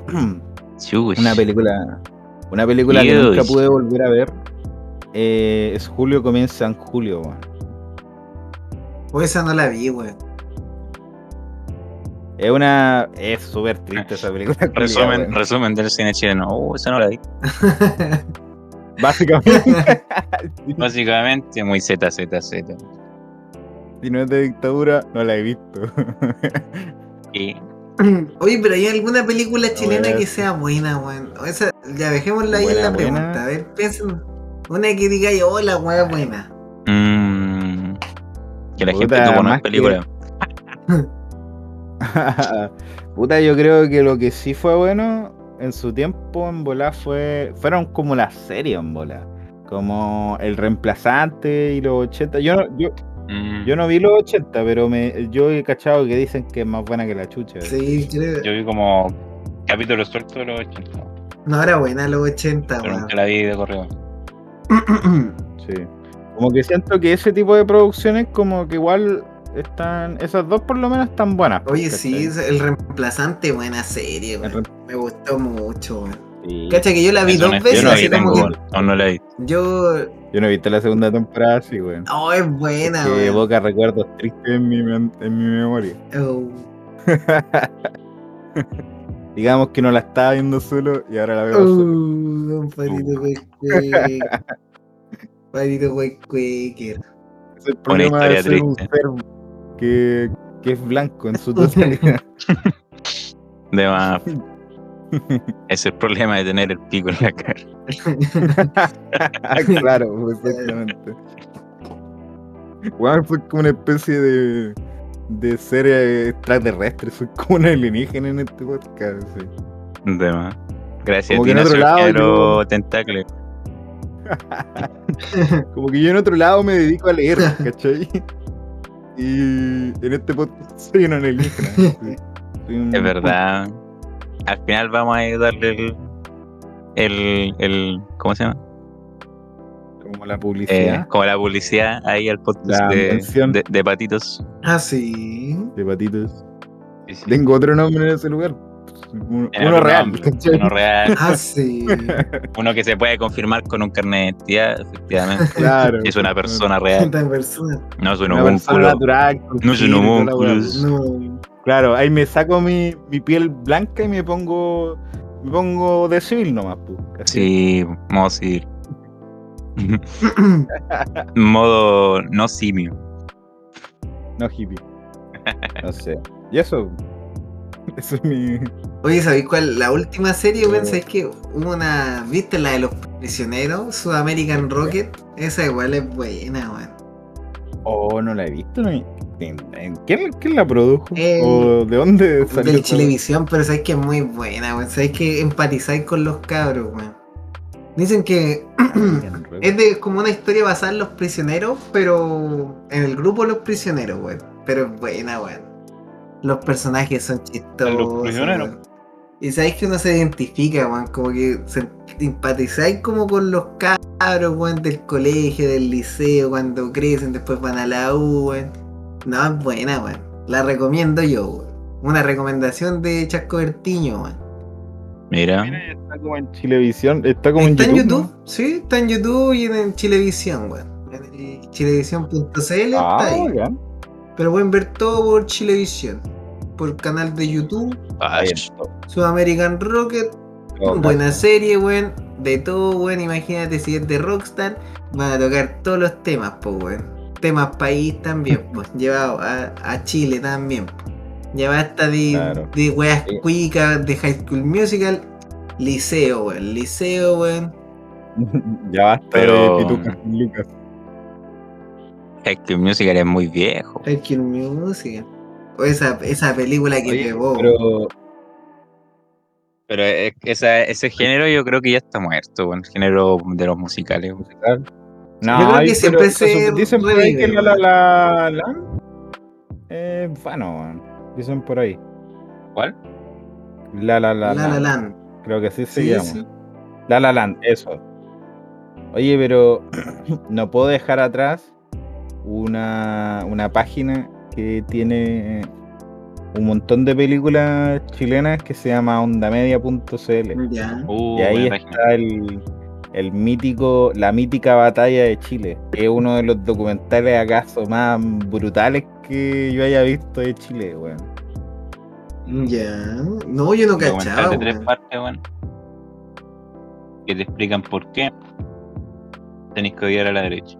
[clears throat] una película. Una película que nunca pude volver a ver. eh, es Julio comienza en julio, weón. O esa no la vi, weón. Es una. Es súper triste esa película. [laughs] Resumen, resumen del cine chileno. Uh, esa no la vi. [laughs] Básicamente. [laughs] Básicamente, muy Z, Z, Z. si no es de dictadura, no la he visto. Y Oye, pero ¿hay alguna película chilena weón. que sea buena, weón? O esa, ya dejémosla ahí en la buena. pregunta. A ver, piensen. Una que diga, oh, la weá buena. mm, que la gente Puta, tuvo una que- película. [laughs] Puta, yo creo que lo que sí fue bueno en su tiempo en bola fue. Fueron como las series en bola. Como El Reemplazante y los 80. Yo no, yo, Mm, yo no vi los 80, pero me, yo he cachado que dicen que es más buena que la chucha. Sí, creo. Yo vi como capítulos sueltos de los 80, No era buena los 80, pero nunca la vi de correo. [clears throat] Sí. Como que siento que ese tipo de producciones, como que igual están. Esas dos por lo menos están buenas. Oye, sí, es el reemplazante, buena serie, rem- Me gustó mucho, weón. sí. Cacha que yo la vi Eso dos no veces, yo no la así como que. no la vi. Yo. Yo no he visto la segunda temporada, sí, weón. Oh, es buena, que weón. evoca recuerdos tristes en mi, en mi memoria. Oh. [laughs] Digamos que no la estaba viendo solo y ahora la veo Oh, solo. don Patito Cueque. [laughs] Patito Cueque. Es el problema de ser un triste. ser que, que es blanco en su [laughs] totalidad. De más. Ese [laughs] es el problema de tener el pico en la cara. [laughs] claro, exactamente. Weón, soy como una especie de, de ser extraterrestre, soy como un alienígena en este podcast. sí. De más. Gracias Como a que en otro lado. [laughs] Como que yo en otro lado me dedico a leer, ¿cachai? Y en este podcast soy un alienígena. sí. Soy un- Es verdad. Al final vamos a darle el. El, el ¿Cómo se llama? Como la Eh, publicidad como la publicidad ahí al podcast La de, de, de patitos. Ah, sí. de patitos. Sí, sí. Tengo otro nombre en ese lugar. Uno, real. [laughs] Uno real. Ah, sí. [laughs] Uno que se puede confirmar con un carnet de identidad, efectivamente. [laughs] Claro. Es una persona real. Persona. No es un Una persona homúnculo. No es un homúnculo. No. Claro, ahí me saco mi, mi piel blanca y me pongo me pongo de civil nomás, pues. Sí, modo civil. [laughs] modo no simio. No hippie. No sé. Y eso. Eso es mi. Oye, ¿sabéis cuál? La última serie, weón, Eh. ¿sabéis que hubo una. ¿Viste la de los prisioneros? Sudamerican Rocket. Esa igual es buena, weón. Oh, no la he visto. no he- ¿En- en- ¿Quién, quién la produjo? ¿O de dónde salió? Del Chilevisión, pero sabéis que es muy buena, weón. Sabéis que empatizáis con los cabros, weón. Dicen que [clears throat] es de como una historia basada en los prisioneros, pero en el grupo de los prisioneros, weón. Pero es buena, weón. Los personajes son chistosos. prisioneros? weón. Y sabéis que uno se identifica, weón. Como que se empatizáis como con los cabros, weón, del colegio, del liceo, cuando crecen, después van a la U, weón. No, es buena, weón. La recomiendo yo, weón. Una recomendación de Chasco Bertiño, weón. Mira, Mira, está como en Chilevisión. Está como ¿Está en en YouTube. Sí, está en YouTube y en Chilevisión, weón. En chilevisión.cl. Ah, está ahí. Pero pueden ver todo por Chilevisión. Por canal de YouTube, ah. Sudamerican Rocket, Buena serie, weón. De todo, weón. Imagínate si es de Rockstar. Van a tocar todos los temas, pues, weón. Temas país también, pues. [laughs] Llevado a, a Chile también. Lleva hasta de, Claro. de weas Sí. cuicas, de High School Musical. Liceo, weón. Liceo, weón. [laughs] ya basta Pero- de pitucas, Lucas. High School Musical es muy viejo. High School Musical. O esa, esa película que Oye, pegó. pero Pero es- esa- ese género yo creo que ya está muerto, weón, el género de los musicales. musical. No, Yo creo que siempre se dicen por ahí que la la la la eh, bueno, dicen por ahí. ¿Cuál? La la la La La Land. Creo que así se llama. sí. La La Land, eso. Oye, pero [clears throat] no puedo dejar atrás una, una página que tiene un montón de películas chilenas que se llama ondamedia.cl. Uh, Y ahí está el, el mítico, la mítica batalla de Chile, es uno de los documentales acaso más brutales que yo haya visto de Chile, weón. Ya. No, yo no cachaba, de tres partes, weón. Que te explican por qué tenéis que odiar a la derecha.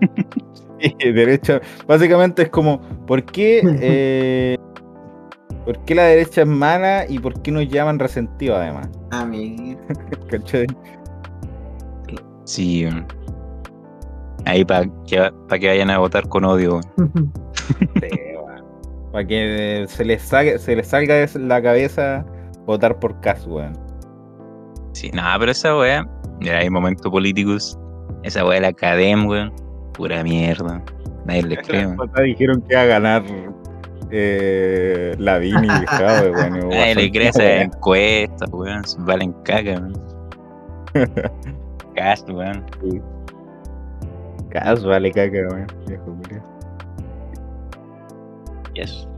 [laughs] Y derecha, básicamente es como, ¿por qué, [laughs] eh, ¿por qué la derecha es mala y por qué nos llaman resentidos además? A mí. [laughs] ¿Cachai? Sí. Ahí para que, pa' que vayan a votar con odio. [laughs] Para que se les, saque- se les salga de la cabeza votar por Cas, weón. Sí, nada, pero esa weá, mira, hay momentos políticos. Esa weá de la academia, weón. Pura mierda. Nadie le cree, [laughs] dijeron que iba a ganar eh, Lavini y Jave, [laughs] weón. Nadie le cree esas encuestas, weón. Valen caca, weón. Cast, weón. Cas vale caca, weón. Yes.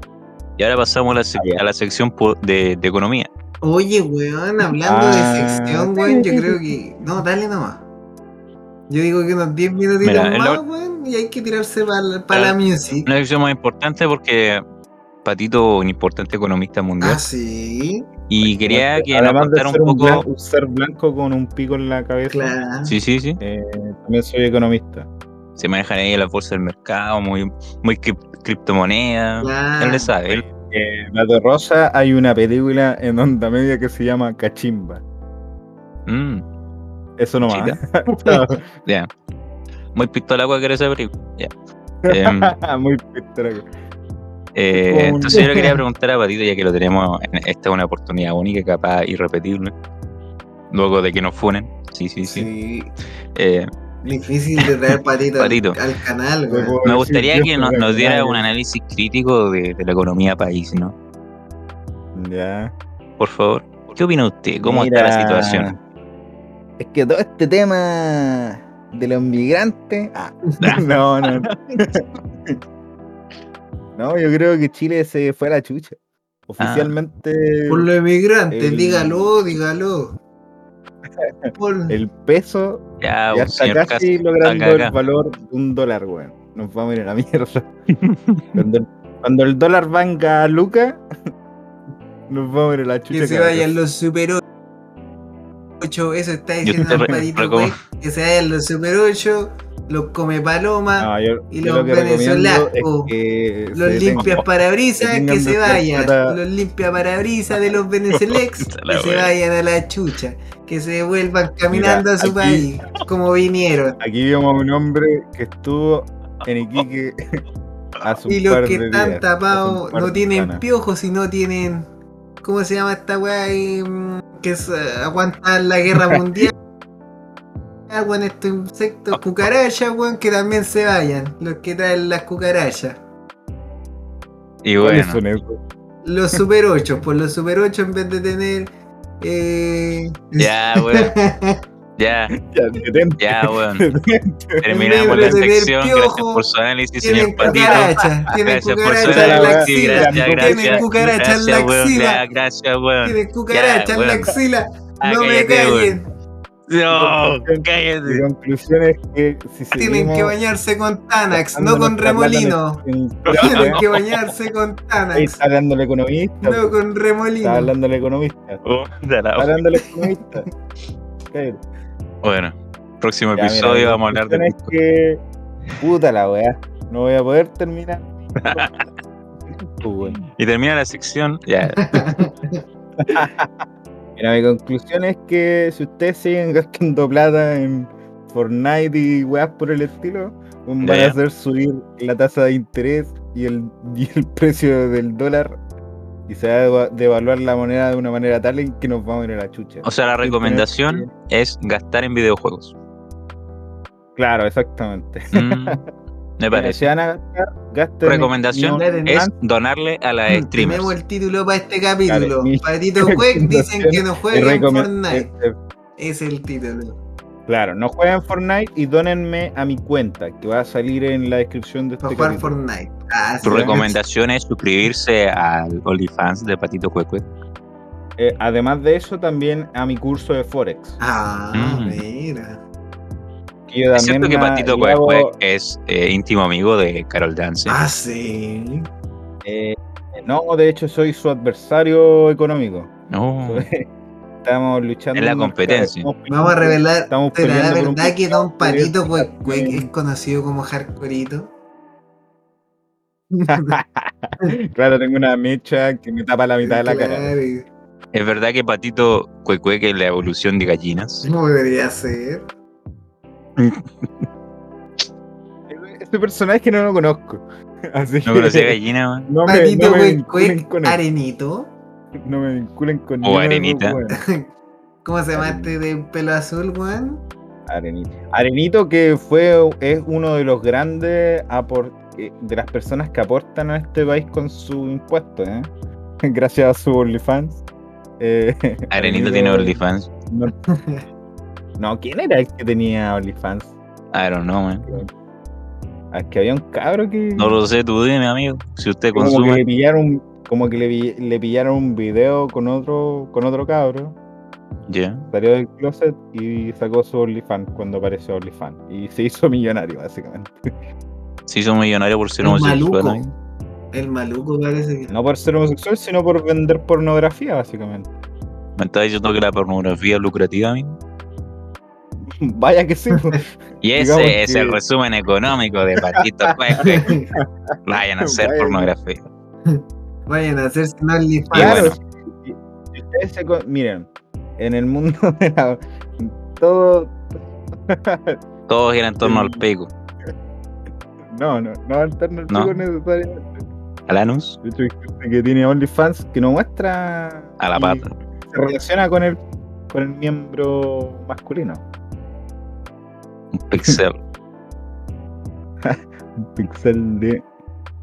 Y ahora pasamos a la, sec- Ah, a la sección de, de economía. Oye, weón, hablando Ah. de sección, weón, yo creo que. No, dale nomás. Yo digo que unos 10 minutitos Mira, más, lo- weón, y hay que tirarse para la Ah, music. Una sección más importante porque Patito, un importante economista mundial. Ah, sí, y quería que nos de contara ser un un, poco. un ser blanco con un pico en la cabeza, claro. Sí, sí, sí. eh, también soy economista. Se manejan ahí en la bolsa del mercado, muy, muy crip- criptomonedas. claro. Él le sabe. él- En La de Rosa hay una película en onda media que se llama Cachimba. Mm, Eso nomás. [laughs] Ya. Muy pistola agua que era esa película. Ya. [laughs] Muy piteraco. Eh, entonces yo le quería [laughs] preguntar a Patito, ya que lo tenemos, en- esta es una oportunidad única, capaz irrepetible, luego de que nos funen. Sí, sí, sí. Sí. Eh, Difícil de traer patito, al- Patito. Al, canal, weón. puedo me gustaría que nos, nos diera un análisis crítico de, de la economía país, ¿no? Ya. Por favor. ¿Qué opina usted? ¿Cómo está la situación? Es que todo este tema de los migrantes. Ah, [laughs] no, no. No, [laughs] yo creo que Chile se fue a la chucha. Oficialmente Por los emigrantes, el- dígalo, dígalo. Por... [laughs] el peso Ya, ya está casi logrando acá, acá. el valor de un dólar, weón. Nos vamos a ir a la mierda. [laughs] cuando, el, cuando el dólar venga a Luca, [laughs] nos vamos a ir a la chucha. Que se vayan los super 8, eso está diciendo el re-. Que se vayan los super 8, los come paloma, No, yo, y los lo es venezolanos, que los limpias parabrisas, que se vayan. Los limpia parabrisas de los venezelex, que [laughs] se vayan a la chucha. Que se vuelvan caminando a su aquí- país, como vinieron. Aquí vimos a un hombre que estuvo en Iquique [laughs] hace un Y los par que de están días, tapados no tienen piojos y no tienen. ¿Cómo se llama esta weá ahí, mm, que es, eh, aguanta la guerra [laughs] mundial? Ah, weón, estos insectos, cucarachas, weón, que también se vayan. Los que traen las cucarachas. Y ¿Cuáles bueno, son esos? Los super 8, pues los super 8 en vez de tener. Eh... ya, weón. [laughs] Ya, Ya, detente, ya, weón. Terminamos la sección. piojo, Gracias por su análisis, señor Patito. Gracias por su cucarachas en la análisis. axila. Gracias, Tienen gracias. cucarachas en la Gracias, axila. Gracias, weón. Tienen cucarachas en la axila. Ah, No me callen. No, Mi cállate. conclusión es que si Tienen seguimos [laughs] que bañarse con Tanax, no con remolino. en- Tienen que bañarse con Tanax, está hablando el economista. no pues. con Está remolino. hablando el economista. La Está hablando el economista. Cállate. Bueno, próximo Ya, episodio vamos a hablar de es que puta la weá. No voy a poder terminar. [laughs] Pues, bueno. Y termina la sección. Ya, [laughs] Mira, mi conclusión es que si ustedes siguen [laughs] gastando plata en Fortnite y weas por el estilo, van a hacer subir la tasa de interés y el, [laughs] y el precio del dólar y se va a deva- devaluar la moneda de una manera tal en que nos vamos a ir a la chucha. o sea, la recomendación es gastar en videojuegos. Claro, exactamente. Mm, [laughs] me parece. van a gastar, gasten. Recomendación en- es donarle a las streamers. Mm, Tenemos el título para este capítulo. Patito Cuec [laughs] dicen que no jueguen Fortnite. Es el título. Claro, no jueguen Fortnite y donenme a mi cuenta, que va a salir en la descripción de este Para jugar. Fortnite. Ah, Tu recomendación es suscribirse al OnlyFans de Patito Cuecue. Eh, además de eso, también a mi curso de Forex. Ah, Mm. mira. Yo Es cierto que la- Patito hago, Cuecue es eh, íntimo amigo de Carol Dance. Ah, sí. eh, no, de hecho soy su adversario económico. No. [laughs] Estamos luchando. La en un competencia. Vamos a revelar. Estamos ¿Será la verdad que Don Patito que- es conocido como Hardcoreito? [laughs] claro, tengo una mecha que me tapa la mitad de la cara. Es verdad que Patito Cuecue que es la evolución de gallinas. ¿Cómo debería ser? [laughs] Este personaje no lo conozco. [laughs] Así No que conocía gallina, man. no me, Patito no me vinculen con él. Arenito. No me vinculen con O Arenita. [laughs] ¿Cómo se llama este de pelo azul, weón? Arenito. Arenito que fue es uno de los grandes apor- eh, de las personas que aportan a este país con su impuesto, ¿eh? Gracias a su OnlyFans. Eh, Arenito tiene OnlyFans. No, no, ¿quién era el que tenía OnlyFans? I don't know, man. Ah, que había un cabro que. No lo sé, tú dime, amigo. Si usted como que consume. le pillaron, como que le, pillaron un video con otro, con otro cabro. Ya. Salió del closet y sacó su OnlyFans cuando apareció OnlyFans. Y se hizo millonario, básicamente. Se hizo millonario por ser homosexual. maluco. El maluco parece que. No por ser homosexual, sino por vender pornografía, básicamente. ¿Me estás diciendo que la pornografía es lucrativa, amigo? [laughs] Vaya que sí. pues. [laughs] Y Digamos ese es que- el resumen económico de Patito [laughs] Cuecue. Vayan a hacer pornografía. Vayan a hacerse un OnlyFans. Claro, si- miren, en el mundo de la, todo. Todos giran en torno al pico. No, no, no No. pico necesariamente. Al anus, De hecho, hay gente que tiene OnlyFans que no muestra. a la pata. Se relaciona con el, con el miembro masculino. Un pixel. [laughs] Un pixel de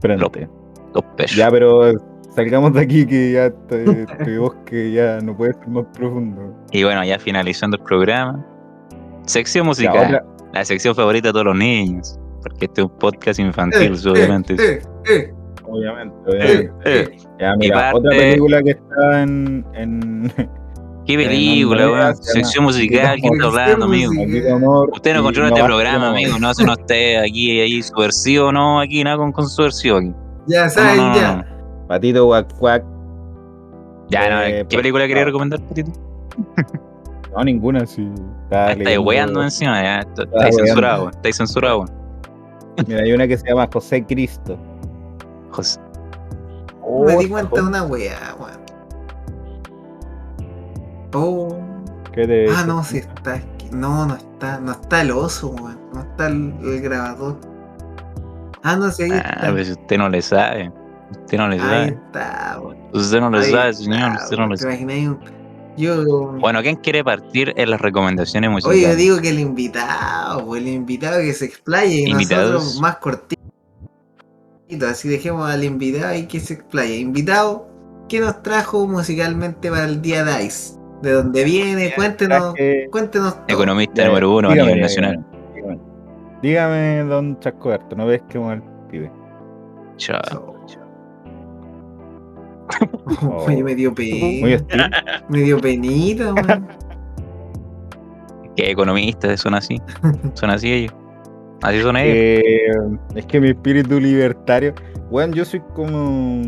frente. Dos pesos. Ya, pero salgamos de aquí que ya este, bosque ya no puede ser más profundo. Y bueno, ya finalizando el programa. Sección musical. La sección favorita de todos los niños. Porque este es un podcast infantil, eh, obviamente. eh, eh, obviamente, Eh, obviamente. eh. Ya, mira, parte- otra película que está en, en [laughs] ¿Qué película, weón? Sección musical, ¿qué está hablando, amigo? Usted no controla este programa, no, amigo. No nos esté aquí ahí subversivo, no, aquí nada con, con subversivo aquí. Ya No, no, no, ya. no. Patito Guac Guac. Ya, no, Eh, ¿qué película quería no. recomendar, Patito? [laughs] No, ninguna, sí. Ah, estáis weando encima, ya. est- Estáis censurado, weón. Estáis censurado, weón. Mira, hay una que se llama José Cristo. José. Me di Oh, cuenta de una weá, weón. Oh. ¿Qué te- Ah, no, sí está. No, no está. No está el oso, weón. No está el, el grabador. Ah, no, sí, ahí Ah, está. si usted no le sabe. Usted no le Ahí sabe. está, weón. Usted no le Ahí sabe, está, señor. Usted no le ¿Te sabe. Yo. Bueno, ¿quién quiere partir en las recomendaciones musicales? Oye, yo digo que el invitado, pues, el invitado que se explaye y Invitados. nosotros más cortito. Así dejemos al invitado y que se explaye. Invitado, ¿qué nos trajo musicalmente para el día de Ice? ¿De dónde viene? Cuéntenos, cuéntenos. Economista Ya, número uno a dígame, nivel nacional. Dígame, dígame, don Chascoberto, ¿no ves qué mal pibe? Chao. [laughs] [laughs] Oye, me dio Muy pena. [laughs] Me dio penita, weón. Que economistas son así. Son así ellos. Así son ellos. Eh, es que mi espíritu libertario. Bueno, yo soy como.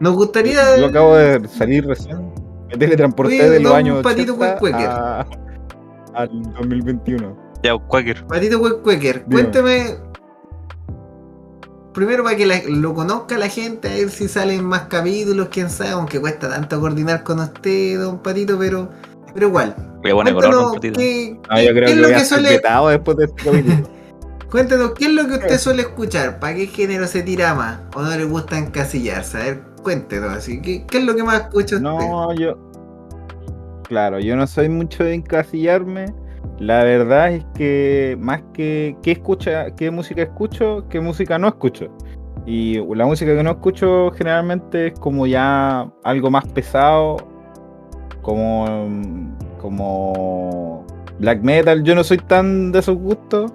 Nos gustaría. Yo acabo de salir recién. Me teletransporté Oye, de los don años Patito 80 Cuequer. a- al 2021. Ya, Quaker. Patito Cuequer, Dime. cuénteme. Primero para que la- lo conozca la gente, a ver si salen más capítulos, quién sabe, aunque cuesta tanto coordinar con usted, don Patito, pero, pero igual. Voy a poner color poquito. qué, Ah, yo qué- creo qué es que lo voy a que suele, vetado después de este capítulo. [laughs] cuéntanos qué es lo que usted [laughs] suele escuchar, para qué género se tira más, o no le gusta encasillarse, a ver, cuéntenos así, ¿qué, qué es lo que más escucha usted? No, yo. Claro, yo no soy mucho de encasillarme. La verdad es que más que qué escucha, qué música escucho, qué música no escucho. Y la música que no escucho generalmente es como ya algo más pesado, como, como black metal. Yo no soy tan de esos gustos,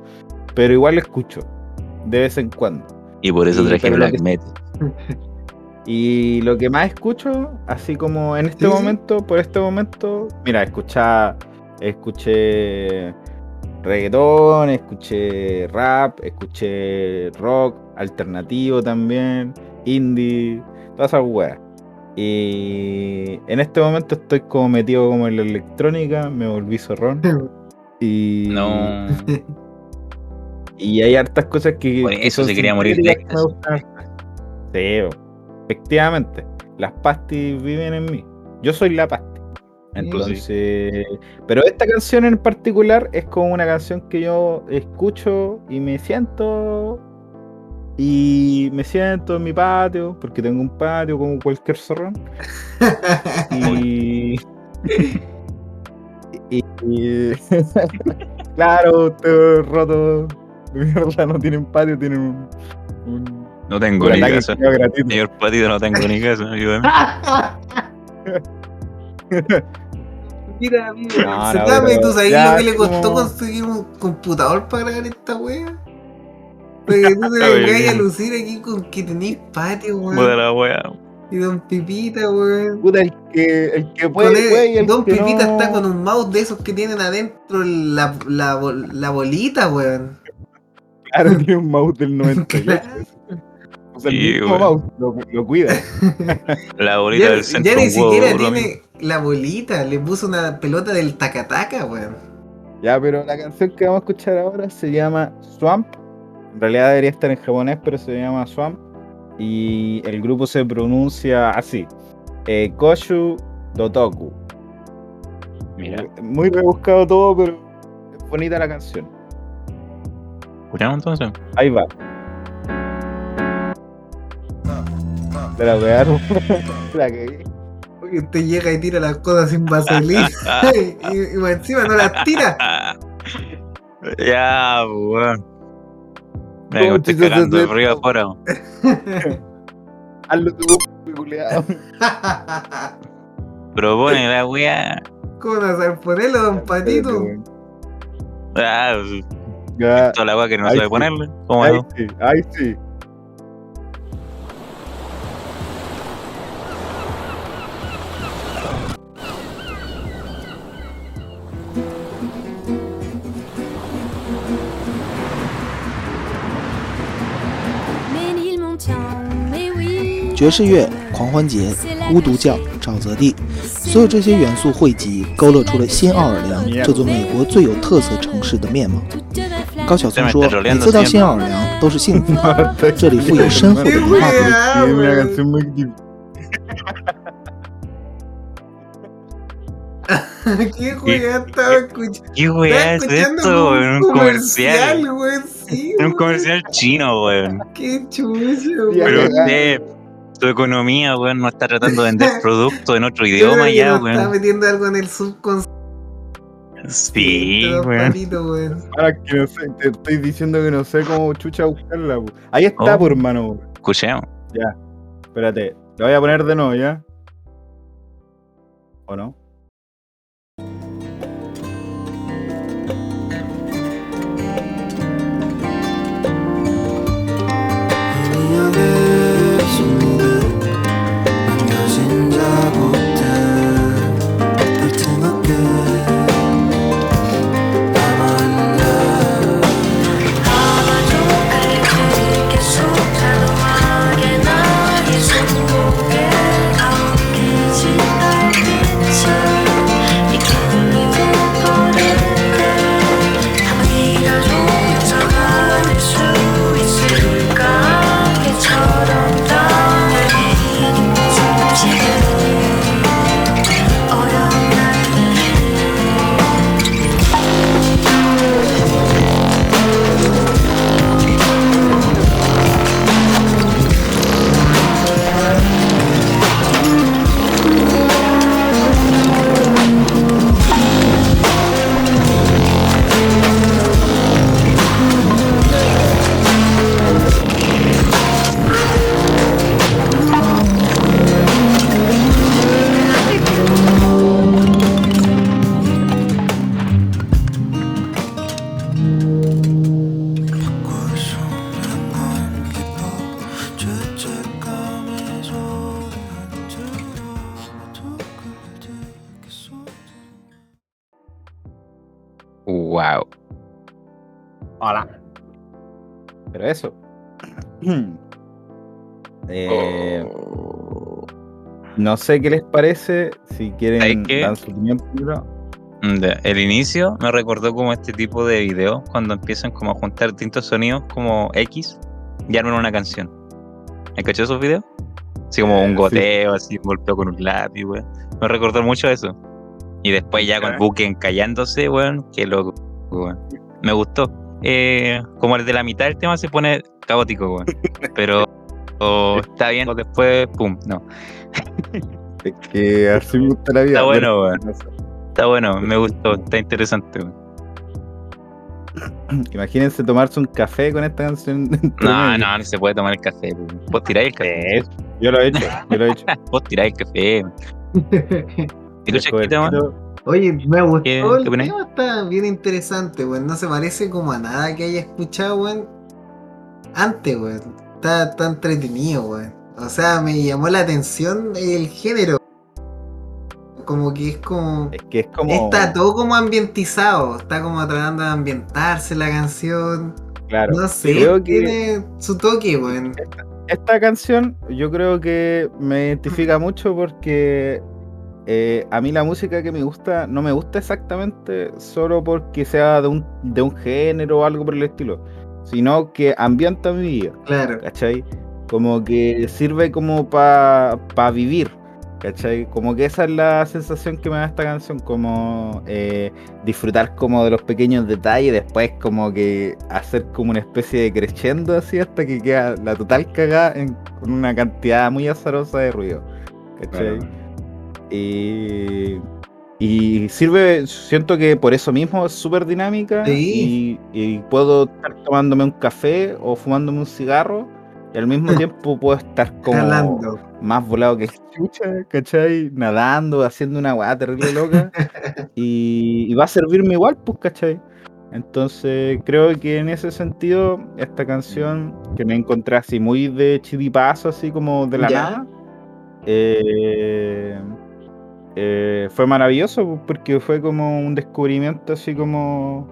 pero igual escucho de vez en cuando. Y por eso Sí, traje Black que- Metal. [laughs] Y lo que más escucho, así como en este Sí, sí. momento, por este momento, mira, escucha, escuché reggaetón, escuché rap, escuché rock, alternativo también, indie, todas esas weas. Y en este momento estoy como metido como en la electrónica, me volví zorrón. Y, No. [laughs] y hay hartas cosas que. Por eso se quería morir de me gustan. Sí. Efectivamente. Las pastis viven en mí. Yo soy la pasti. Entonces. Pero esta canción en particular es como una canción que yo escucho y me siento. Y me siento en mi patio, porque tengo un patio como cualquier zorrón. [laughs] Y. y, y- [laughs] claro, ustedes rotos [laughs] de mierda no tienen patio, tienen un. un No tengo ni casa. Señor Patito, no tengo ni casa. Ayúdame. [laughs] Mira, mira, No, no, dame, pero ¿tú sabes ya lo que le costó como- conseguir un computador para grabar esta wea? Para que tú te Ay, vengáis a lucir aquí con que tenéis patio, Puta weón. la wea. Y don Pipita, weón. Puta, el que, el que puede, el- güey, el don que Pipita no- está con un mouse de esos que tienen adentro la, la, la bolita, weón. Claro, tiene un mouse del [laughs] 98. Claro. O sea, el Sí, mismo mouse lo, lo cuida. [laughs] La bolita Ya, del centro. ya ni siquiera tiene la bolita, le puso una pelota del tacataca, weón. Ya, pero la canción que vamos a escuchar ahora se llama Swamp. En realidad debería estar en japonés, pero se llama Swamp. Y el grupo se pronuncia así: eh, Koshu Dotoku. Mira, Muy rebuscado todo, pero es bonita la canción. escuchamos entonces. Ahí va. De [laughs] la pegaron. la que Oye, usted llega y tira las cosas sin vaselina. [laughs] [laughs] y, y más encima no las tira. ya, weón. Mira que Oh, me estoy cagando de frío afuera. weón. Hazlo tú, culiao. Propone la wea. ¿Cómo no saber ponerlo, don Patito? Ah, pues, Ya, toda la wea que no sabe ponerle. ¿Cómo ahí sí, ahí sí. 爵士乐、狂欢节、巫毒教、沼泽地，所有这些元素汇集，勾勒出了新奥尔良这座美国最有特色城市的面貌。高晓松说，每次到新奥尔良都是幸福的，这里富有深厚的文化底蕴。Ah. ¿Qué estaba escuchando? ¿Qué Estaba wea es esto, weón? Un comercial. weón. Sí, Un weón. comercial chino, weón. Qué Pero weón. usted, su economía, weón, no está tratando de vender [laughs] productos en otro idioma ya, Está weón. metiendo algo en el subconsciente, Sí, weón. Weón. Ahora que no sé, te estoy diciendo que no sé cómo chucha buscarla. po. Ahí está, Oh. por hermano. Escuchemos. Espérate, lo voy a poner de nuevo, ¿ya? ¿O no? Hola. Pero eso. [clears throat] Eh, Oh. no sé qué les parece. Si quieren dar su opinión primero. Mm, El inicio me recordó como este tipo de videos cuando empiezan como a juntar distintos sonidos como X y arman una canción. ¿Has cachado esos videos? Así como Eh, un sí. goteo, así un golpeo con un lápiz, weón. Me recordó mucho eso. Y después ya con Ya. Buken callándose, weón, qué loco, weón. Me gustó. Eh, como el de la mitad del tema se pone caótico, weón. [laughs] Pero o está bien, o después, pum, no. Es que así me gusta la vida. Está bueno, pero- weón. Está bueno, me gustó, está interesante, weón. [clears throat] Imagínense tomarse un café con esta canción. [laughs] No, no, no se puede tomar el café, weón. Vos tiráis el café. Yo lo he hecho, yo lo he hecho. [laughs] Vos tiráis el café, Oye, me gustó ¿Qué- el qué opináis? tema, está bien interesante, weón. No se parece como a nada que haya escuchado, weón. Antes, weón. Está, está entretenido, weón. O sea, me llamó la atención el género. Como que es como. Es que es como. Está todo como ambientizado. Está como tratando de ambientarse la canción. Claro. No sé, creo que- tiene su toque, weón. Esta canción yo creo que me identifica mucho porque eh, a mí la música que me gusta no me gusta exactamente solo porque sea de un, de un género o algo por el estilo, sino que ambienta mi vida, Claro. ¿cachai? Como que sirve como para vivir, ¿cachai? Como que esa es la sensación que me da esta canción, como eh, disfrutar como de los pequeños detalles, después como que hacer como una especie de crescendo así hasta que queda la total cagada en- con una cantidad muy azarosa de ruido, ¿cachai? Y, y sirve, siento que por eso mismo es súper dinámica Sí. y, y puedo estar tomándome un café o fumándome un cigarro y al mismo [laughs] tiempo puedo estar como Jalando. más volado que chucha, ¿cachai? Nadando, haciendo una weá terrible loca [laughs] y, y va a servirme igual, pues, ¿cachai? Entonces creo que en ese sentido esta canción que me encontré así muy de chidipazo, así como de la Ya. nada, eh, eh, fue maravilloso pues, porque fue como un descubrimiento así como...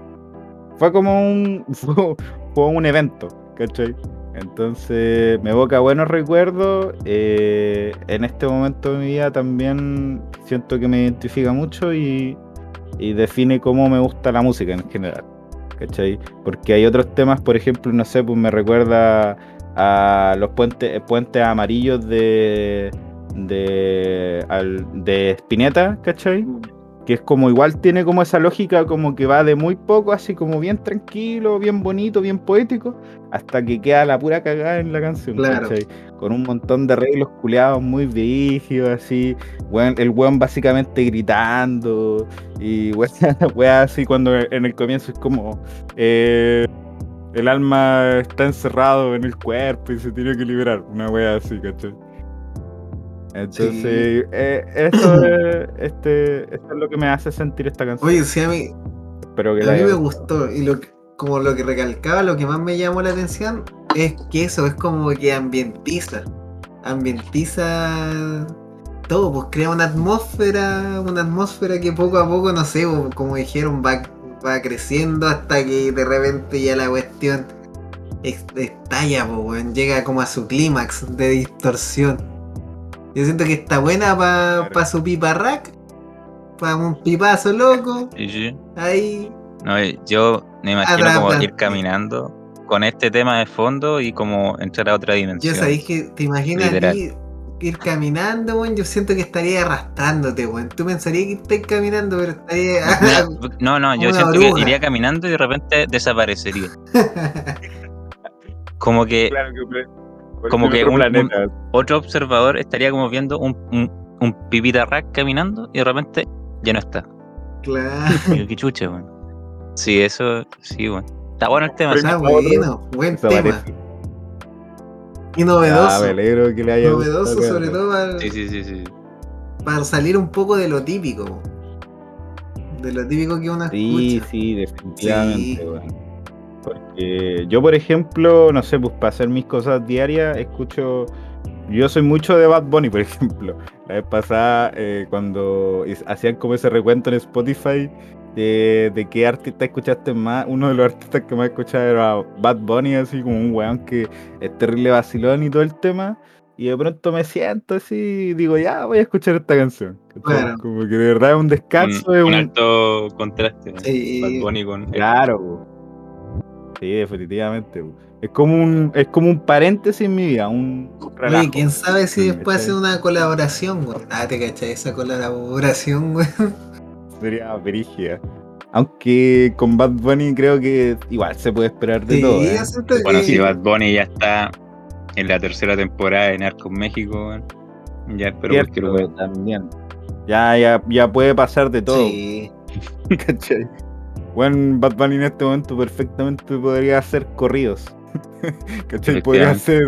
Fue como un... [laughs] Fue, un evento, ¿cachai? Entonces me evoca buenos recuerdos. eh, en este momento de mi vida también siento que me identifica mucho y, y define cómo me gusta la música en general. ¿Cachai? Porque hay otros temas, por ejemplo, no sé, pues me recuerda a los puentes, puentes amarillos de, de, al- de Spinetta, ¿cachai? Que es como igual tiene como esa lógica como que va de muy poco, así como bien tranquilo, bien bonito, bien poético, hasta que queda la pura cagada en la canción, Claro. ¿cachai? Con un montón de arreglos culeados muy brígidos, así, weón- el weón básicamente gritando, y [laughs] wea, wea así cuando en el comienzo es como eh, el alma está encerrado en el cuerpo y se tiene que liberar, una wea así, ¿cachai? Entonces, eh, eso, [clears throat] es, este, esto es lo que me hace sentir esta canción. Oye, sí, a mí, Espero que A la mí me gustó y lo que- como lo que recalcaba, lo que más me llamó la atención es que eso es como que ambientiza, ambientiza todo, pues crea una atmósfera, una atmósfera que poco a poco, no sé, pues, como dijeron, va, va creciendo hasta que de repente ya la cuestión estalla, pues, llega como a su clímax de distorsión. Yo siento que está buena para Claro. su pipa rack, para un pipazo loco, Sí, sí. ahí No, yo me imagino como ir caminando con este tema de fondo y como entrar a otra Yo dimensión. sabéis que te imaginas ir caminando, weón. Yo siento que estaría arrastrándote, weón. Tú pensarías que estás caminando, pero estaría. [laughs] No, no, yo siento que iría caminando y de repente desaparecería. [laughs] Como que Claro que como que otro un- planeta. otro observador estaría como viendo un, un, un pipita rack caminando y de repente ya no está. claro. [laughs] Qué chucha, weón. Sí, eso, sí, weón. Está bueno el tema. Sí. Está bueno, buen tema. Y Ah, novedoso. me alegro que le haya novedoso, gustado, sobre todo para, Sí, sí, sí, sí. para salir un poco de lo típico. De lo típico que uno Sí, escucha. sí, definitivamente, Sí. Porque yo, por ejemplo, no sé, pues para hacer mis cosas diarias, escucho. Yo soy mucho de Bad Bunny, [laughs] por ejemplo. La vez pasada, eh, cuando hacían como ese recuento en Spotify de, de qué artista escuchaste más. Uno de los artistas que más escuchaba era Bad Bunny, así como un weón que es terrible vacilón y todo el tema. Y de pronto me siento así y digo, ya voy a escuchar esta canción. Bueno. Como que de verdad es un descanso. un, es un un- alto contraste. ¿no? Sí. Bad Bunny con. Claro. Sí, definitivamente. Es como un, es como un paréntesis en mi vida, un relajo. Oye, quién sabe si después ¿cachai? hace una colaboración, weón. Ah, te cachai, esa colaboración, [laughs] weón. Sería brígida. Aunque con Bad Bunny creo que igual se puede esperar de Sí, todo. ¿eh? Bueno, que- si Bad Bunny ya está en la tercera temporada de Narcos México, weón, ya espero Cierto, cualquier weón. también. Ya, ya, ya puede pasar de todo. Sí. [laughs] ¿cachai? Bueno, Bunny en este momento perfectamente podría hacer corridos. [laughs] ¿Cachai? Podría hacer.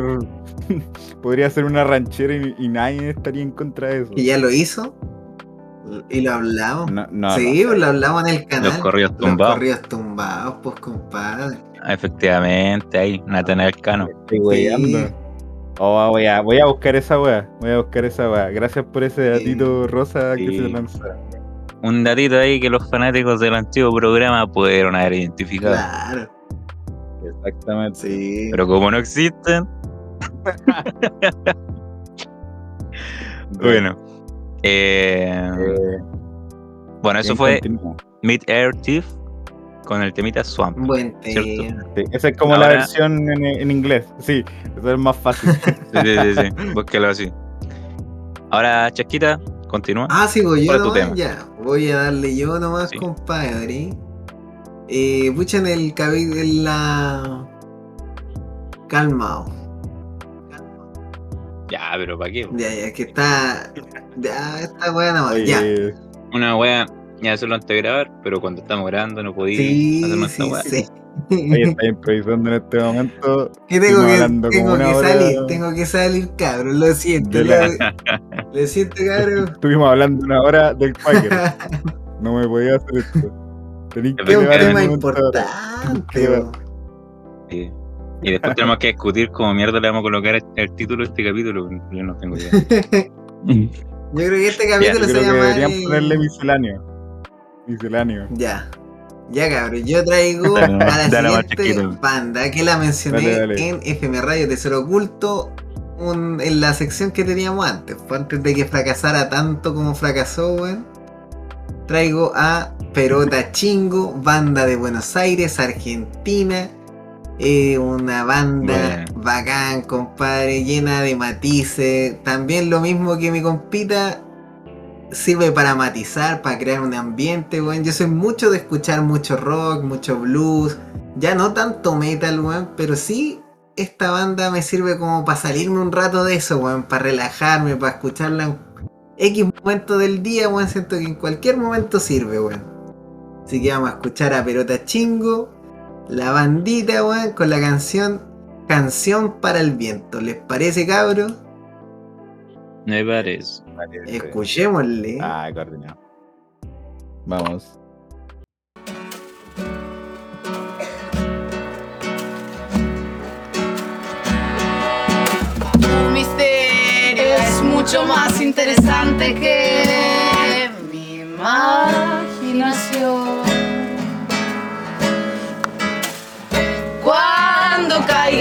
[laughs] podría hacer una ranchera y, y nadie estaría en contra de eso. Y ya lo hizo. Y lo hablamos. No, no, sí, no lo hablamos en el canal. Los corridos Los tumbados. corridos tumbados, pues compadre. Ah, Efectivamente, ahí, Natanael Cano. Estoy weyando. Oh, voy, a, voy a buscar esa wea. Voy a buscar esa wea. Gracias por ese datito rosa que Sí. se lanzaron. Un datito ahí que los fanáticos del antiguo programa pudieron haber identificado. Claro. Exactamente. Sí. Pero como no existen, bueno. eh, Eh, bueno, eso fue continuamos. Mid Air Thief con el temita Swamp. Buen. Sí, esa es como la versión en, en inglés. Sí, eso es más fácil. [laughs] Sí, sí, sí, sí. [laughs] Búsquelo así. Ahora, Chasquita, continúa. Ah, sigo yo ¿Cuál es tu nomás, ya. Voy a darle yo nomás, Sí. compadre. Eh, pucha en el cabello en la. Calmao. Ya, pero ¿para qué? Ya, ya, que está. Ya, está buena, Oye, ya. Una wea, ya eso lo antes de grabar, pero cuando estamos grabando no podía Sí, hacernos esta sí, wea. sí. Oye, [laughs] está improvisando en este momento. Que tengo que, tengo una que hora salir, tengo que salir, cabrón, lo siento. La- Lo, [laughs] lo siento, cabrón. Estuvimos hablando una hora del Quaker. [laughs] No me podía hacer esto. Tenía que Es un tema importante. Sí. Y después tenemos que discutir cómo mierda le vamos a colocar el, título de este capítulo. Yo no tengo idea. Yo creo que este capítulo se creo que llama. deberían ponerle misceláneo. Misceláneo. Ya. Ya cabrón, yo traigo Dale, a la dale, siguiente banda que la mencioné en FM Radio Tesoro Oculto un- en la sección que teníamos antes, antes de que fracasara tanto como fracasó, weón. Traigo a Perota Chingo, banda de Buenos Aires, Argentina. Eh, una banda Bueno. bacán, compadre, llena de matices. También lo mismo que mi compita, sirve para matizar, para crear un ambiente, weón. Yo soy mucho de escuchar mucho rock, mucho blues. Ya no tanto metal, weón, pero sí esta banda me sirve como para salirme un rato de eso, weón, para relajarme, para escucharla en X momento del día, weón. Siento que en cualquier momento sirve, weón. Así que vamos a escuchar a Perota Chingo, la bandita, weón, con la canción Canción para el Viento. ¿Les parece, cabros? Me parece. Escuchémosle. Ah, coordinado. Vamos. Tu misterio es mucho más interesante que mi imaginación.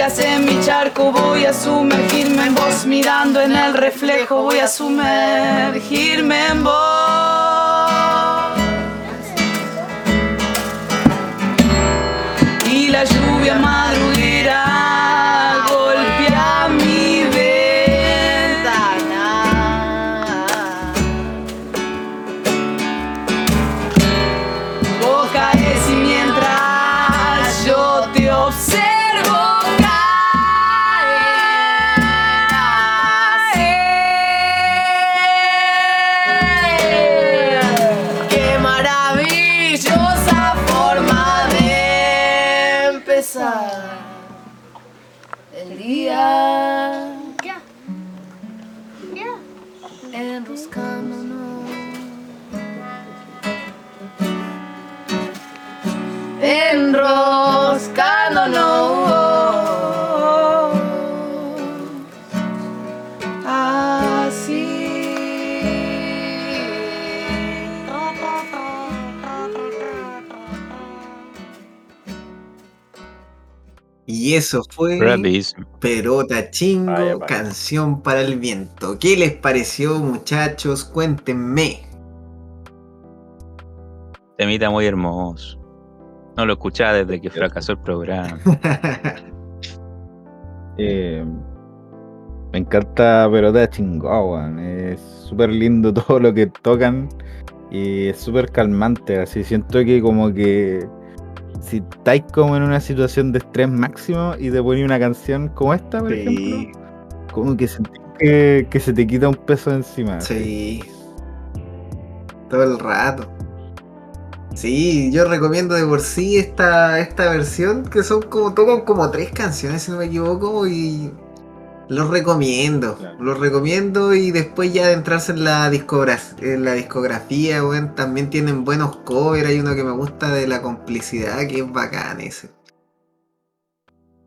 En mi charco voy a sumergirme en vos, mirando en el reflejo voy a sumergirme en vos. Eso fue. Perota Chingo, Vaya, vaya. canción para el viento. ¿Qué les pareció, muchachos? Cuéntenme. Temita muy hermoso. No lo escuchaba desde que fracasó el programa. [laughs] Eh, me encanta Pelota Chingó, weón. Es súper lindo [laughs] todo lo que tocan y es súper calmante. Así siento que como que si estáis como en una situación de estrés máximo y te ponéis una canción como esta, por sí, ejemplo, como que que, que se te quita un peso encima. sí. Todo el rato. Sí, yo recomiendo de por sí esta, esta versión, que son como, tocan como tres canciones, si no me equivoco, y los recomiendo. Claro. Los recomiendo y después ya adentrarse en la, en la discografía, weón, también tienen buenos covers, hay uno que me gusta de la complicidad, que es bacán ese.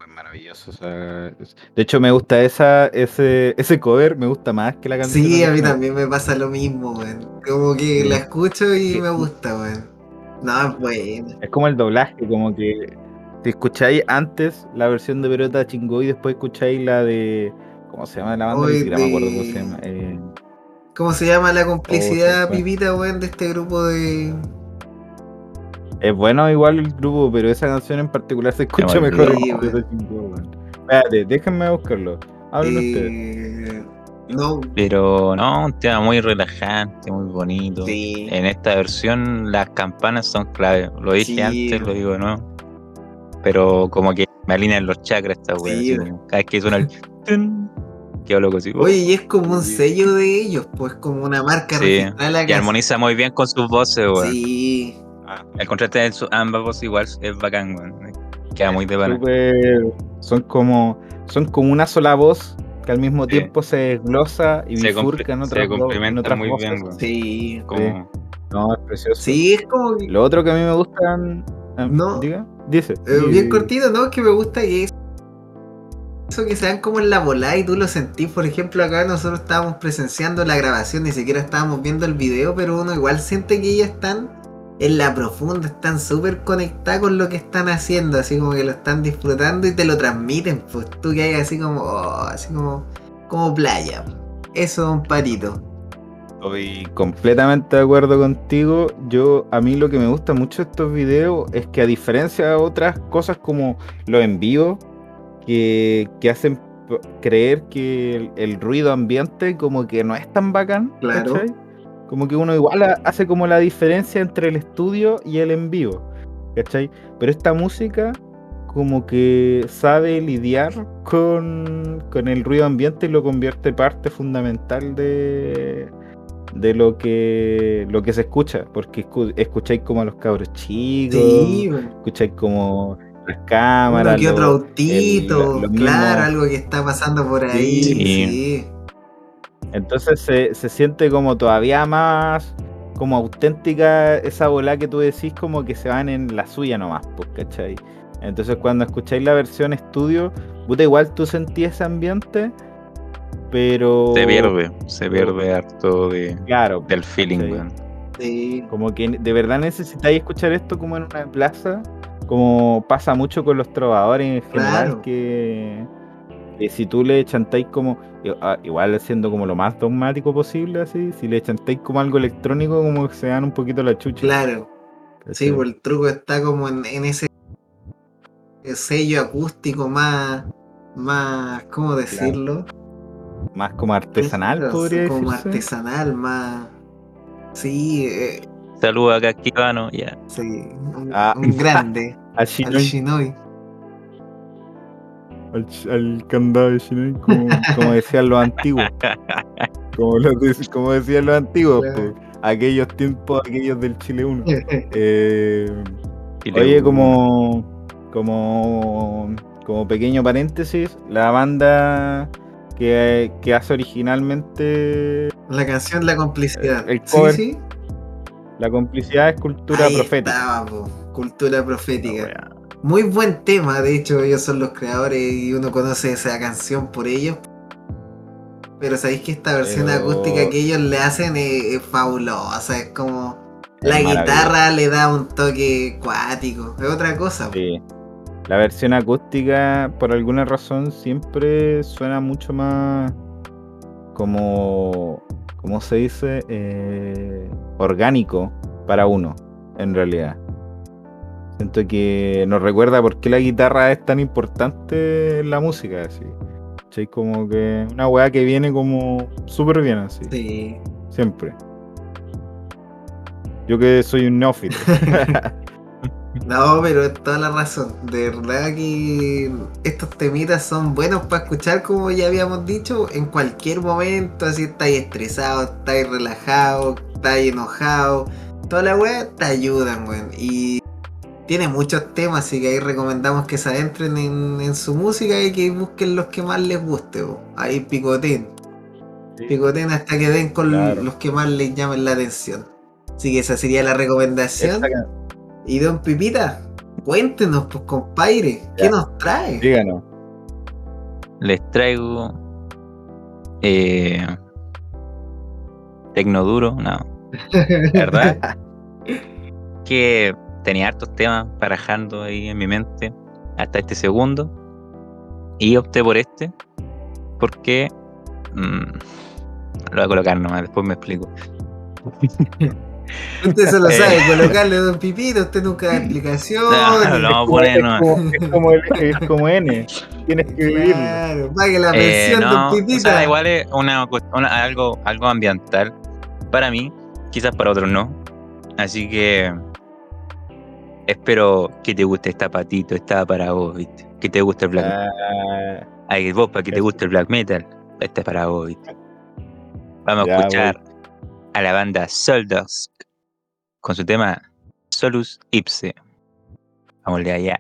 Es maravilloso. o sea, de hecho, me gusta esa, ese, ese cover, me gusta más que la canción. Sí, a mí también me pasa lo mismo. Como que Sí. la escucho y Sí. me gusta, weón. No, es buena. Es como el doblaje, como que si escucháis antes la versión de Perota Chingó y después escucháis la de. ¿Cómo se llama la banda? Hoy siquiera me acuerdo cómo de- se llama. eh, ¿Cómo se llama la Oh, complicidad, fue. Pipita, weón, de este grupo de. es bueno igual el grupo, pero esa canción en particular se escucha mejor sí. Espérate, déjenme buscarlo. Hablen ustedes. eh, No, Pero no, un tema muy relajante, muy bonito. sí. En esta versión las campanas son clave. Lo dije Sí. antes, lo digo no. Pero como que me alinean los chakras esta. Sí. como cada vez que suena el [laughs] tun, quedo loco así. Oye, y es como un Sí. sello de ellos, pues como una marca Sí, registrada. la y que armoniza muy bien con sus voces, weón. Sí, El contraste de su- ambas voces igual es bacán, weón. Queda muy de. Súper- son como son como una sola voz que al mismo Sí. tiempo se desglosa y Se bifurca en otras, se en otras muy voces. bien, weón. sí. Como, No, es precioso. Sí, es como que. Lo otro que a mí me gustan. ah, No. Diga, dice. eh, bien cortito, ¿no? Que me gusta que es. Eso que se dan como en la volada y tú lo sentís, por ejemplo, acá nosotros estábamos presenciando la grabación, ni siquiera estábamos viendo el video, pero uno igual siente que ellas están en la profunda, están súper conectadas con lo que están haciendo, así como que lo están disfrutando y te lo transmiten, pues tú que hay así como, oh, así como, como playa. Eso es un patito. Estoy completamente de acuerdo contigo. Yo, a mí lo que me gusta mucho de estos videos es que a diferencia de otras cosas como los en vivo, que, que hacen creer que el, el ruido ambiente como que no es tan bacán, Claro. ¿cachai? Como que uno igual ha- hace como la diferencia entre el estudio y el en vivo, ¿cachai? Pero esta música como que sabe lidiar con, con el ruido ambiente y lo convierte parte fundamental de, de lo que lo que se escucha, porque escu- escucháis como a los cabros chicos, Sí, escucháis como las cámaras, Uno que otro autito, el- claro, algo que está pasando por ahí. Sí. Sí. entonces se, se siente como todavía más como auténtica esa bola que tú decís como que se van en la suya nomás, pues, ¿cachai? Entonces cuando escucháis la versión estudio, puta igual tú sentí ese ambiente, pero... se pierde, se pierde harto de, Claro, del feeling, weón. Sí. Como que de verdad necesitáis escuchar esto como en una plaza, como pasa mucho con los trovadores en general, Claro. que, que si tú le chantáis como, ah, igual siendo como lo más dogmático posible, así, si le chantáis como algo electrónico, como que se dan un poquito la chucha. Claro. Sí, pues el truco está como en, en ese sello acústico más, más, ¿cómo decirlo? Más como artesanal, Claro, podría Como decirse. artesanal, más... Sí, eh, Saludos acá, Esquivano, ya. sí, un, Ah. un [laughs] grande. Al al Shinoi, Shinoi. al, al candado de Shinoi, como, como decían los antiguos. [laughs] Como, lo de- como decían los antiguos, Claro. pues, aquellos tiempos, aquellos del Chile 1. [laughs] Eh, Oye, como, como, como pequeño paréntesis, la banda que, que hace originalmente La canción La Complicidad. El sí, cover sí. la complicidad es cultura Ahí profética. estaba, po, cultura profética. Muy buen tema, de hecho ellos son los creadores y uno conoce esa canción por ellos. Pero sabéis que esta versión Pero- acústica que ellos le hacen es, es fabulosa, es como... Es La guitarra le da un toque cuático, es otra cosa. Sí. La versión acústica, por alguna razón, siempre suena mucho más como, ¿cómo se dice? Eh, orgánico para uno, en realidad. Siento que nos recuerda por qué la guitarra es tan importante en la música, así. ¿Cachai? Como que una weá que viene como súper bien, así. Sí. Siempre. Yo que soy un neófito. [laughs] No, pero es toda la razón. De verdad que estos temitas son buenos para escuchar, como ya habíamos dicho, en cualquier momento. Así estáis estresado, estáis relajado, estáis enojado. Toda la weá te ayudan, weón. Y tiene muchos temas, así que ahí recomendamos que se adentren en, en su música y que busquen los que más les guste. weón. Ahí picoten. Picoten hasta que den con Claro. los que más les llamen la atención. Así que esa sería la recomendación. Esta Y don Pipita, cuéntenos, pues compadre, ¿qué Ya. nos trae? Díganos. Les traigo. Eh, Tecno duro, no. ¿Verdad? [laughs] que tenía hartos temas barajando ahí en mi mente hasta este segundo. Y opté por este. Porque. mm, lo voy a colocar nomás, después me explico. [laughs] Usted se lo Eh. sabe, colocarle a don Pipita, usted nunca da explicaciones. [laughs] No, no, poner es, nomás. como, es, como, es como N. Tienes que vivirlo. Claro, pague la Eh, pensión, no, don o Pipita. sea, igual es una, una- algo, algo ambiental para mí, quizás para otros no. Así que espero que te guste esta patito, esta para vos, ¿viste? Que te guste el black Ah, Ay, vos, para que te guste el black metal, este es para vos, ¿viste? Vamos Ya, a escuchar a la banda Soldusk con su tema Solus Ipse. Vamos de allá.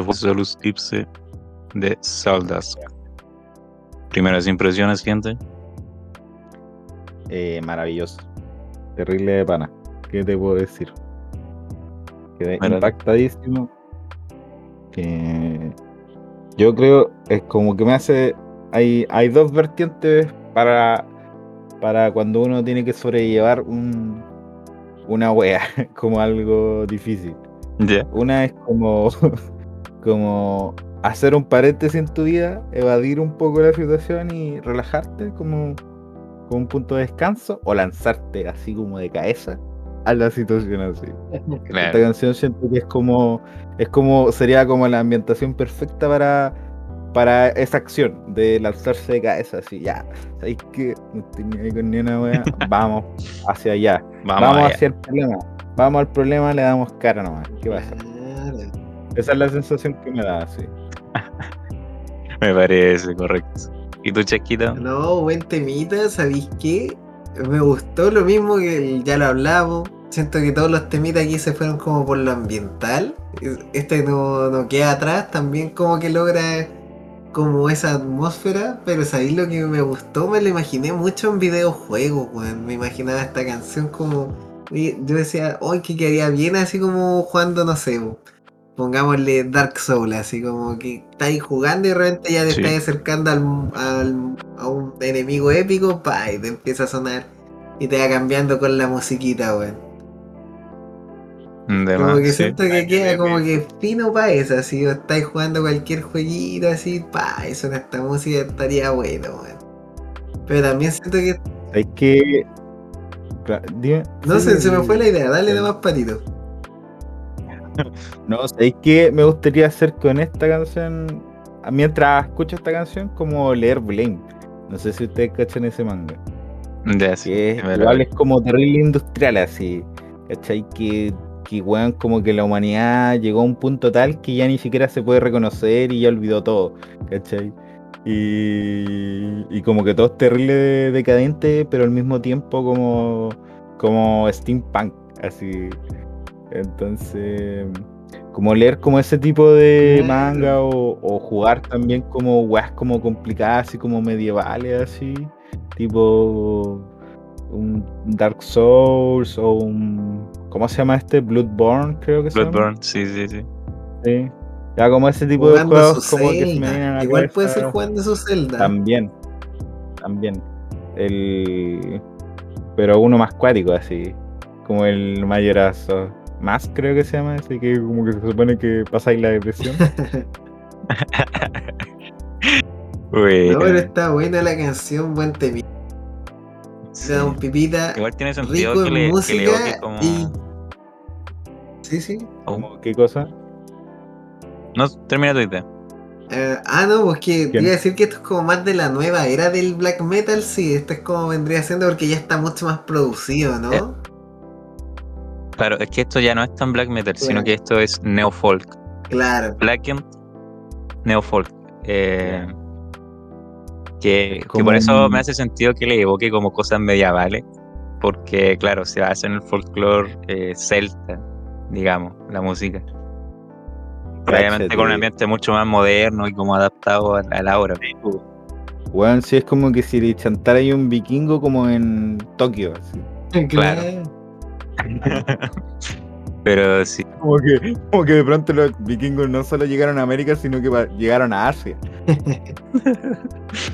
Eso fue Solus Ipse de Soldusk. Primeras impresiones, gente. eh, maravilloso. Terrible de pana. ¿Qué te puedo decir? Quedé Mira. impactadísimo. Que yo creo es como que me hace. Hay, hay dos vertientes para, para cuando uno tiene que sobrellevar un, una wea [laughs] como algo difícil. Ya. Una es como, [laughs] como hacer un paréntesis en tu vida, evadir un poco la situación y relajarte como, como un punto de descanso, o lanzarte así como de cabeza a la situación así. Esta canción siento que es como, es como, sería como la ambientación perfecta para, para esa acción de lanzarse de cabeza así, ya, ¿sabéis que No estoy ni ahí con ni una wea, [laughs] vamos hacia allá, Vamos, vamos, allá. hacia el problema, vamos al problema, le damos cara nomás, ¿qué pasa? Esa es la sensación que me da, sí. [laughs] Me parece correcto. ¿Y tú, Chasquita? No, buen temita, ¿sabéis qué? Me gustó lo mismo que ya lo hablamos. Siento que todos los temitas aquí se fueron como por lo ambiental. Este no, no queda atrás, también como que logra como esa atmósfera, pero ¿sabéis lo que me gustó? Me lo imaginé mucho en videojuegos, weón. Me imaginaba esta canción como... Yo decía, hoy que quedaría bien así como jugando, no sé, pongámosle Dark Souls, así como que estáis jugando y de repente ya te Sí. estás acercando al, al- a un enemigo épico, pa, y te empieza a sonar y te va cambiando con la musiquita, weón. De Como que sí. siento que queda como que fino pa' eso, así, o estáis jugando cualquier jueguito así, pa, y suena esta música, estaría bueno, weón. Pero también siento que, Es que. Dime- no sí, sé, se me sí. fue la idea, dale Sí. nomás patito. [laughs] No, ¿sabéis qué me gustaría hacer con esta canción? Mientras escucho esta canción, como leer Blame. No sé si ustedes cachan ese manga. Ya, sí, Que es, es verdad. igual es como terrible industrial así. ¿Cachai? Que, que weón, como que la humanidad llegó a un punto tal que ya ni siquiera se puede reconocer y ya olvidó todo. ¿Cachai? Y, y como que todo es terrible de- decadente, pero al mismo tiempo como, como steampunk, así. Entonces, como leer como ese tipo de manga o, o jugar también como weas como complicadas, así como medievales, así, tipo un Dark Souls o un... ¿Cómo se llama este? Bloodborne, creo que se llama. Bloodborne, sí, sí, sí. Sí. Ya como ese tipo de juegos como que se me vienen a Igual puede ser jugando su Zelda. También. También. El. Pero uno más cuático, así. Como el mayorazo. Más creo que se llama, así que como que se supone que pasáis la depresión. [laughs] Bueno, No, pero está buena la canción, buen temita. sí. Da un pipita Igual tiene sentido rico que en le, que le música evoque como. y. Sí, sí. un- Como, ¿Qué cosa? No, termina tu idea. Eh, ah, no, pues que iba a decir que esto es como más de la nueva era del black metal, sí, esto es como vendría siendo porque ya está mucho más producido, ¿no? Eh, Claro, es que esto ya no es tan black metal, sino que esto es neofolk. Claro. Blackened neofolk. Eh, que, que por eso un- me hace sentido que le evoque como cosas medievales. Porque, claro, se basa en el folclore eh, celta, digamos, la música. Obviamente con un ambiente mucho más moderno y como adaptado a, a la hora. Weón, sí es como que si le chantara ahí un vikingo como en Tokio, así. Claro. [laughs] Pero sí, Como que, como que de pronto los vikingos no solo llegaron a América, sino que llegaron a Asia.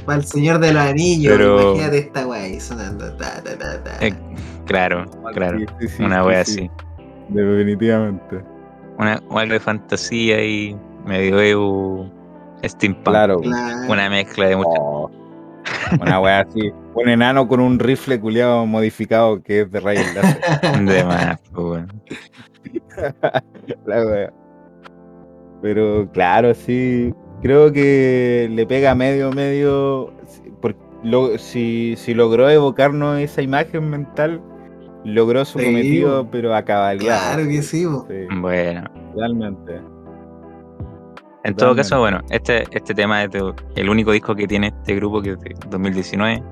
Para el señor de los anillos, Pero- imagínate esta wey sonando. Ta, ta, ta, ta. eh, claro, claro. Sí, sí, sí, Una sí, wea sí, así. Definitivamente. Una, o algo de fantasía y medioevo, steampunk. Claro. Claro. Una mezcla de muchas Oh, una wea así. Un enano con un rifle culiado modificado que es de rayos láser. [laughs] de más, weón. [laughs] La wea. Pero claro, sí. Creo que le pega medio, medio. si- por- lo- si, si logró evocarnos esa imagen mental, logró su Sí, cometido, pero a cabalidad. Claro que sí, bo. Sí, Bueno, realmente. En todo caso, bueno, este, este tema es de- el único disco que tiene este grupo que es de 2019,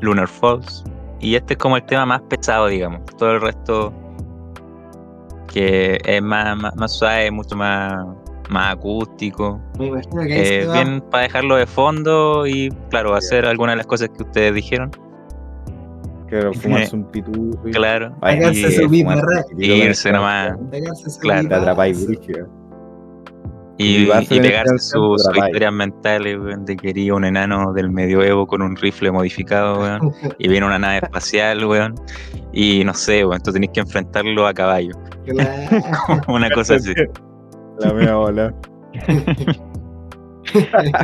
Lunar Falls. Y este es como el tema más pesado, digamos. Todo el resto que es más, más, más suave, mucho más, más acústico. Me imagino que ahí Eh, va. bien para dejarlo de fondo y, claro, hacer algunas de las cosas que ustedes dijeron. Claro, fumarse un pitú. y- Claro. Y su fumarse pipa, un ra- pitito y con irse nomás. claro, Te atrapáis brígido. Y, Y pegarse sus atrapáis. historias mentales, weón, de que quería un enano del medioevo con un rifle modificado, weón, y viene una nave espacial, weón, y no sé, weón, tú tenés que enfrentarlo a caballo. Claro. [laughs] una cosa así. La mea bola.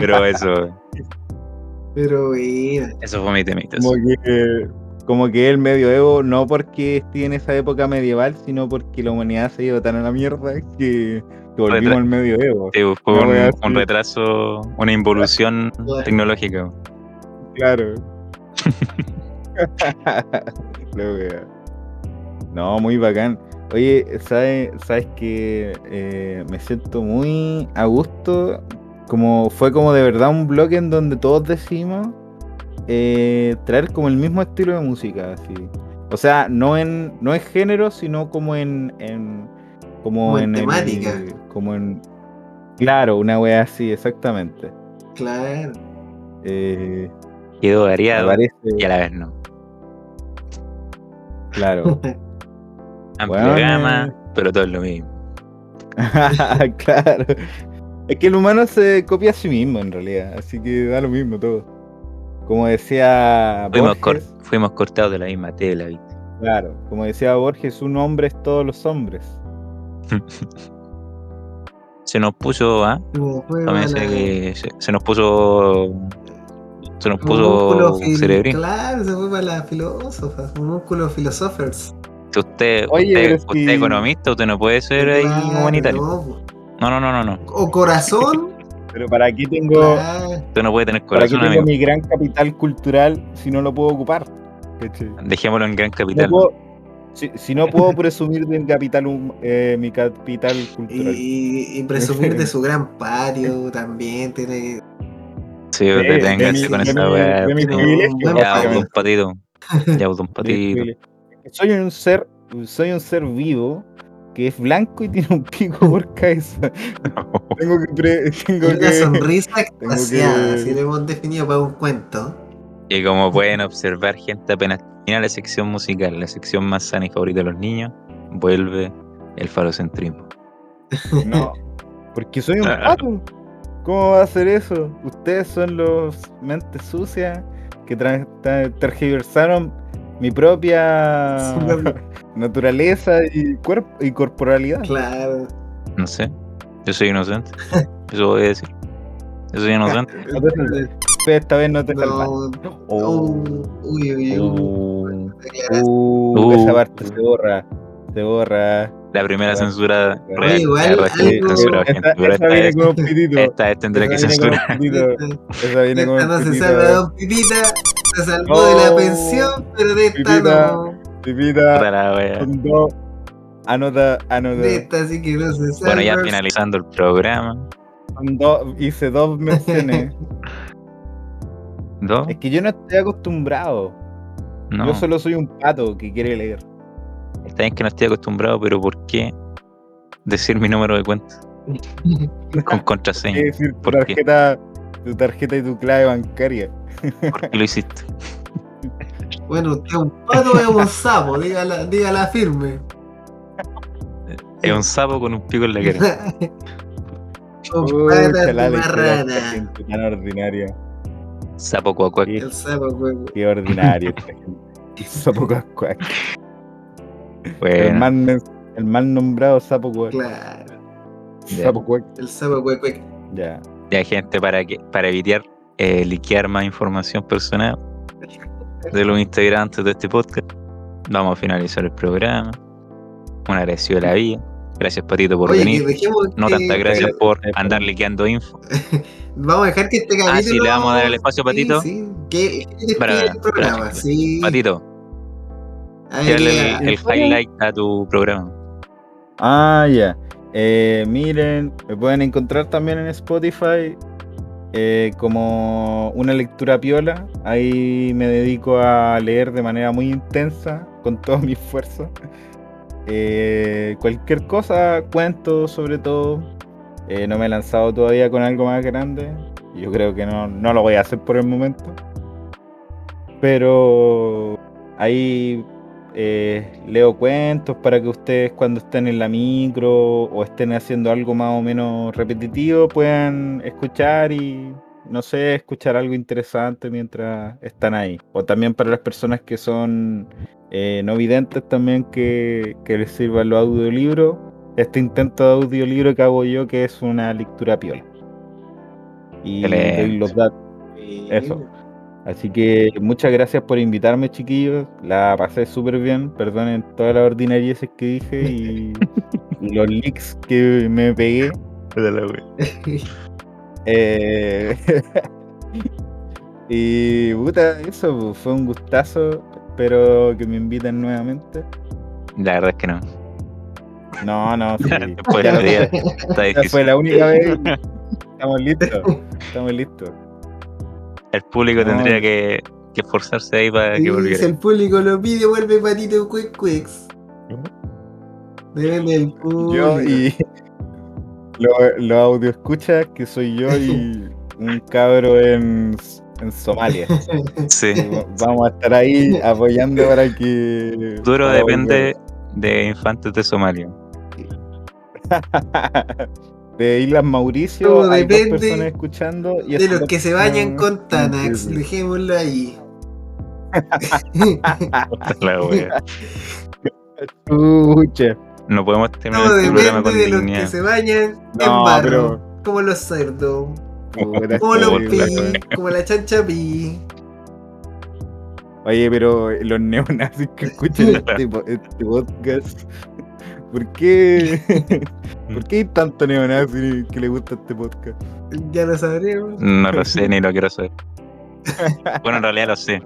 Pero eso, Pero bueno. eso fue mi temita. Como que, como que el medioevo, no porque esté en esa época medieval, sino porque la humanidad se iba tan a la mierda que, que volvimos al medioevo. Sí, fue Una un, un retraso, una involución Claro. tecnológica. Claro. [laughs] No, muy bacán. Oye, ¿sabes, sabes que eh, me siento muy a gusto? Como fue como de verdad un bloque en donde todos decimos eh, traer como el mismo estilo de música, así. O sea, no en no en género, sino como en, en como, Como en el- temática. como en claro, una wea así, exactamente. Claro. Eh, Quedó variado parece, y a la vez no. claro. [laughs] Amplia Bueno, gama, eh. pero todo es lo mismo. [laughs] claro. Es que el humano se copia a sí mismo en realidad, así que da lo mismo todo. Como decía Fuimos, cor- Borges, fuimos cortados de la misma tela, ¿viste? claro, como decía Borges, un hombre es todos los hombres. [laughs] Se nos puso, ¿ah? También para- sé que se, se nos puso. Se nos puso cerebrín. Claro, se fue para la filósofa, un músculo filosofers. Usted, Oye, usted, economista, usted no puede ser ahí Claro, humanitario. no. No, no, no, no, no. O corazón. [laughs] Pero para qué tengo, claro. Usted no puede tener para qué corazón, tengo amigo. mi gran capital cultural si no lo puedo ocupar. Dejémoslo en gran No capital. puedo- si, si no puedo presumir de mi capital, eh, mi capital cultural. Y, y presumir de [laughs] su gran patio también tiene Sí, usted de téngase mi- con de esa weá. [laughs] Ya, don patito. Ya, don patito. Soy un ser, soy un ser vivo que es blanco y tiene un pico por cabeza. [laughs] Tengo que, pre- tengo una que sonrisa tengo extasiada, que- así lo hemos definido para un cuento. Y como pueden observar, gente, apenas termina la sección musical, la sección más sana y favorita de los niños, vuelve el falocentrismo. [laughs] no, porque soy un pato. ¿Cómo va a hacer eso? Ustedes son los mentes sucias que tra- tra- tergiversaron mi propia [laughs] naturaleza y cuerpo y corporalidad. Claro. No sé. Yo soy inocente. [laughs] Eso voy a decir. Yo soy inocente. Esta vez no te salvaste. No. Oh. Uh, uy, uy, uy. Uh, Uh, esa parte se borra. Se borra. la primera censura real. Esta, esta esta viene con un pitito. esta vez tendré que Esta viene con un censurar. pitito. Esa viene con Esta no un se salva de Don Pipita, se salvó de la Oh, pensión, pero de esta no. Pipita. Anota, anota. De esta sí que no se salva. Bueno, ya finalizando el programa. Dos, hice dos menciones. [laughs] Es que yo no estoy acostumbrado. No. Yo solo soy un pato que quiere leer. Está bien que no estoy acostumbrado, pero ¿por qué decir mi número de cuenta [laughs] con contraseña? Es decir, tu ¿Por qué? tarjeta, tu tarjeta y tu clave bancaria. ¿Por qué lo hiciste? Bueno, usted es un pato o es un sapo, dígala, dígala firme. Es un sapo con un pico en la cara. [laughs] Un Uy, la tan ordinaria. Sapo cuacuac. El sapo, güey. Qué ordinario esta gente. Sapo [laughs] Cuacuac. El, Bueno, mal, el mal nombrado Sapo Cuac. Claro. Sapo Cuac. El sapo, güey. Ya. ya gente, para que para evitar eh, liquear más información personal de los integrantes de este podcast, vamos a finalizar el programa. Un agradecido de la vida. Gracias, Patito, por Oye, venir. No que- tantas gracias por andar liqueando info. [laughs] Vamos a dejar que este capítulo. Ah, sí, le vamos a dar el espacio, Patito. Sí, sí. Que Para- el programa, para- sí. Patito, queda. el, el highlight a tu programa. Ah, ya. Eh, miren, me pueden encontrar también en Spotify eh, como una lectura piola. Ahí me dedico a leer de manera muy intensa, con todo mi esfuerzo. Eh, cualquier cosa, cuento sobre todo. Eh, no me he lanzado todavía con algo más grande. Yo creo que no, no lo voy a hacer por el momento. Pero ahí eh, leo cuentos para que ustedes cuando estén en la micro o estén haciendo algo más o menos repetitivo puedan escuchar y no sé, escuchar algo interesante mientras están ahí. O también para las personas que son eh, no videntes también que, que les sirvan los audiolibros. Este intento de audiolibro que hago yo que es una lectura piola. Y doy los datos. Eso. Así que muchas gracias por invitarme, chiquillos. La pasé súper bien. Perdonen todas las ordinarieces que dije y, y [laughs] los leaks que me pegué. Eh, [laughs] y puta, eso pues, fue un gustazo. Espero que me inviten nuevamente. La verdad es que no. No, no, sí. Después Ya de está fue la única vez. Estamos listos. [laughs] Estamos listos. El público No. tendría que, que esforzarse ahí para que Y si volviera. el público lo pide, vuelve patito quick quicks. Deben del público. Yo y los lo audio escuchas que soy yo y un cabro en, en Somalia. [laughs] Sí. Vamos a estar ahí apoyando para que. Duro depende de infantes de Somalia. [laughs] de Islas Mauricio Todo hay dos depende personas escuchando y De los que se bañan personas- con Tanax, dejémoslo ahí. La wea. [laughs] Chucha. No podemos terminar Todo este programa depende con de los que se bañan en No, barro. pero- Como los cerdos, como los pi, como la chancha pi. Oye, pero los neonazis que escuchan [laughs] este, este podcast, ¿por qué? [laughs] ¿Por qué hay tanto neonazi que le gusta este podcast? Ya lo sabremos. No lo sé ni lo quiero saber. Bueno, en realidad lo sé.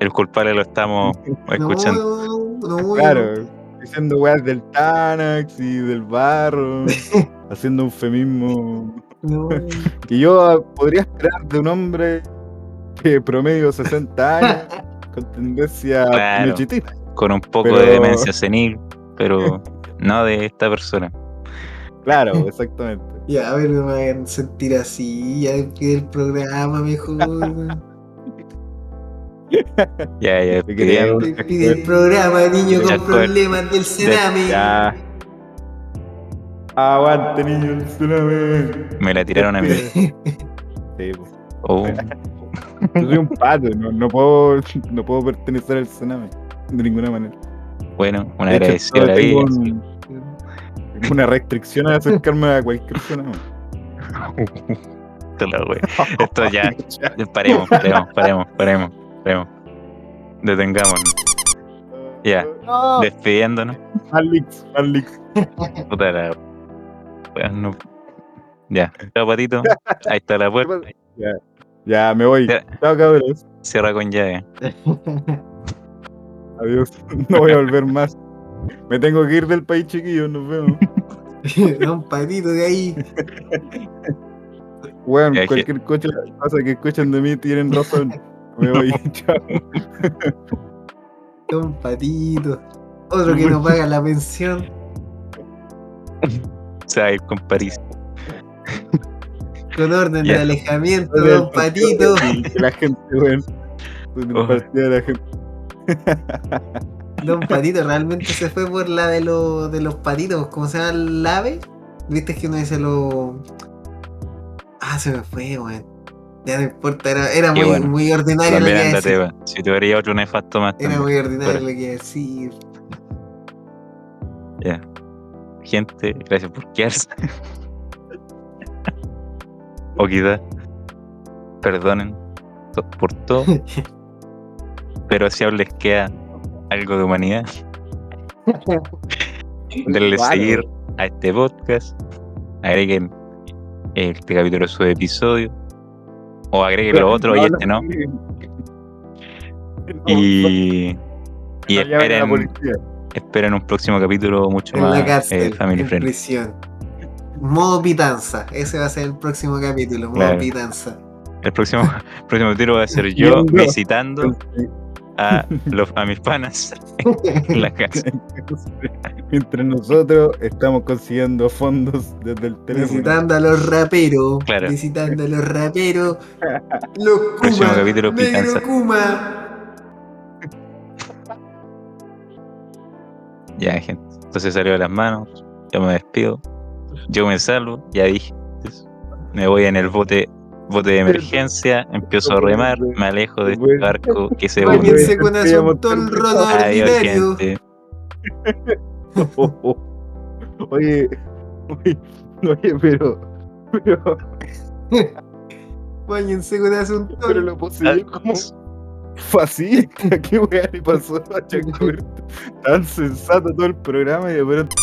El culpable lo estamos [laughs] escuchando. No, no, Claro, diciendo weas del Tanax y del barro, [laughs] haciendo un no. que yo podría esperar de un hombre que promedio 60 años con tendencia Claro. Con un poco Pero- de demencia senil, pero no de esta persona. Claro, [laughs] exactamente. Ya, a ver, no me hagan sentir así. Ya [laughs] pide el programa mejor. Ya, ya. Pide el programa, niño Ya, con problemas del cename. Ya. Aguante, niño, el tsunami. Me la tiraron a mí. [laughs] Sí. Oh, Yo soy un pato, no, no puedo, no puedo pertenecer al tsunami de ninguna manera. bueno, una agradecida a la tengo vida. un- tengo una restricción a acercarme a cualquier tsunami. [laughs] [laughs] Esto la wea. Esto ya. Paremos, paremos, paremos, paremos, paremos. Detengámonos. Ya. No, Despidiéndonos. más leaks. Puta la. no- Ya. Chao, patito. Ahí está la puerta. Ya, ya, me voy. Ya. Chao, cabros. Cierra con llave. Adiós. [laughs] No voy a volver más. Me tengo que ir del país, chiquillos. Nos vemos. [laughs] Un patito de ahí. Bueno, Ya, cualquier cosa, cosa que escuchen de mí tienen razón. Me voy. [laughs] Chao. Un patito. Otro que no paga la pensión. [laughs] Se va a ir con París. Con orden Ya. de alejamiento, da un patito. La gente, Oh. de la gente. Don Patito realmente se fue por la de, los de los patitos, ¿cómo se llama el ave? Viste que uno dice lo. Ah, se me fue, weón. Ya no importa, era, muy, bueno. muy ordinario lo que También iba a ándate, decir. Si te haría otro nefasto más Era también. muy ordinario lo que iba a decir. Ya. Gente, gracias por quedarse. o quizás perdonen por todo. [laughs] pero si aún les queda algo de humanidad, [laughs] denle seguir a este podcast. Agreguen este capítulo a su episodio. O agreguen lo otro y este no. Y, y No la esperen, esperen un próximo capítulo mucho En más la eh, cárcel, family en friendly. prisión. Modo pitanza. Ese va a ser el próximo capítulo, modo Claro. pitanza. El próximo, [laughs] el próximo tiro va a ser yo visitando a, los, a mis panas en la casa. [laughs] Mientras nosotros estamos consiguiendo fondos desde el teléfono. Visitando a los raperos. Claro. Visitando a los raperos. [laughs] Los Próximo Kuma. capítulo, Negro pitanza. Kuma. Ya, gente. Entonces salió de las manos. Yo me despido. Yo me salvo. Ya dije. Me voy en el bote bote de emergencia. Empiezo a remar. Me alejo de este barco que se hunde. Con montar- Roto Ordinario. Oye, oye, oye, pero, pero, [laughs] Báñense con pero Asunción. lo poseyó como fascista. [laughs] ¿Qué weá le pasó a Chacuerto? [laughs] Tan sensato todo el programa y de pronto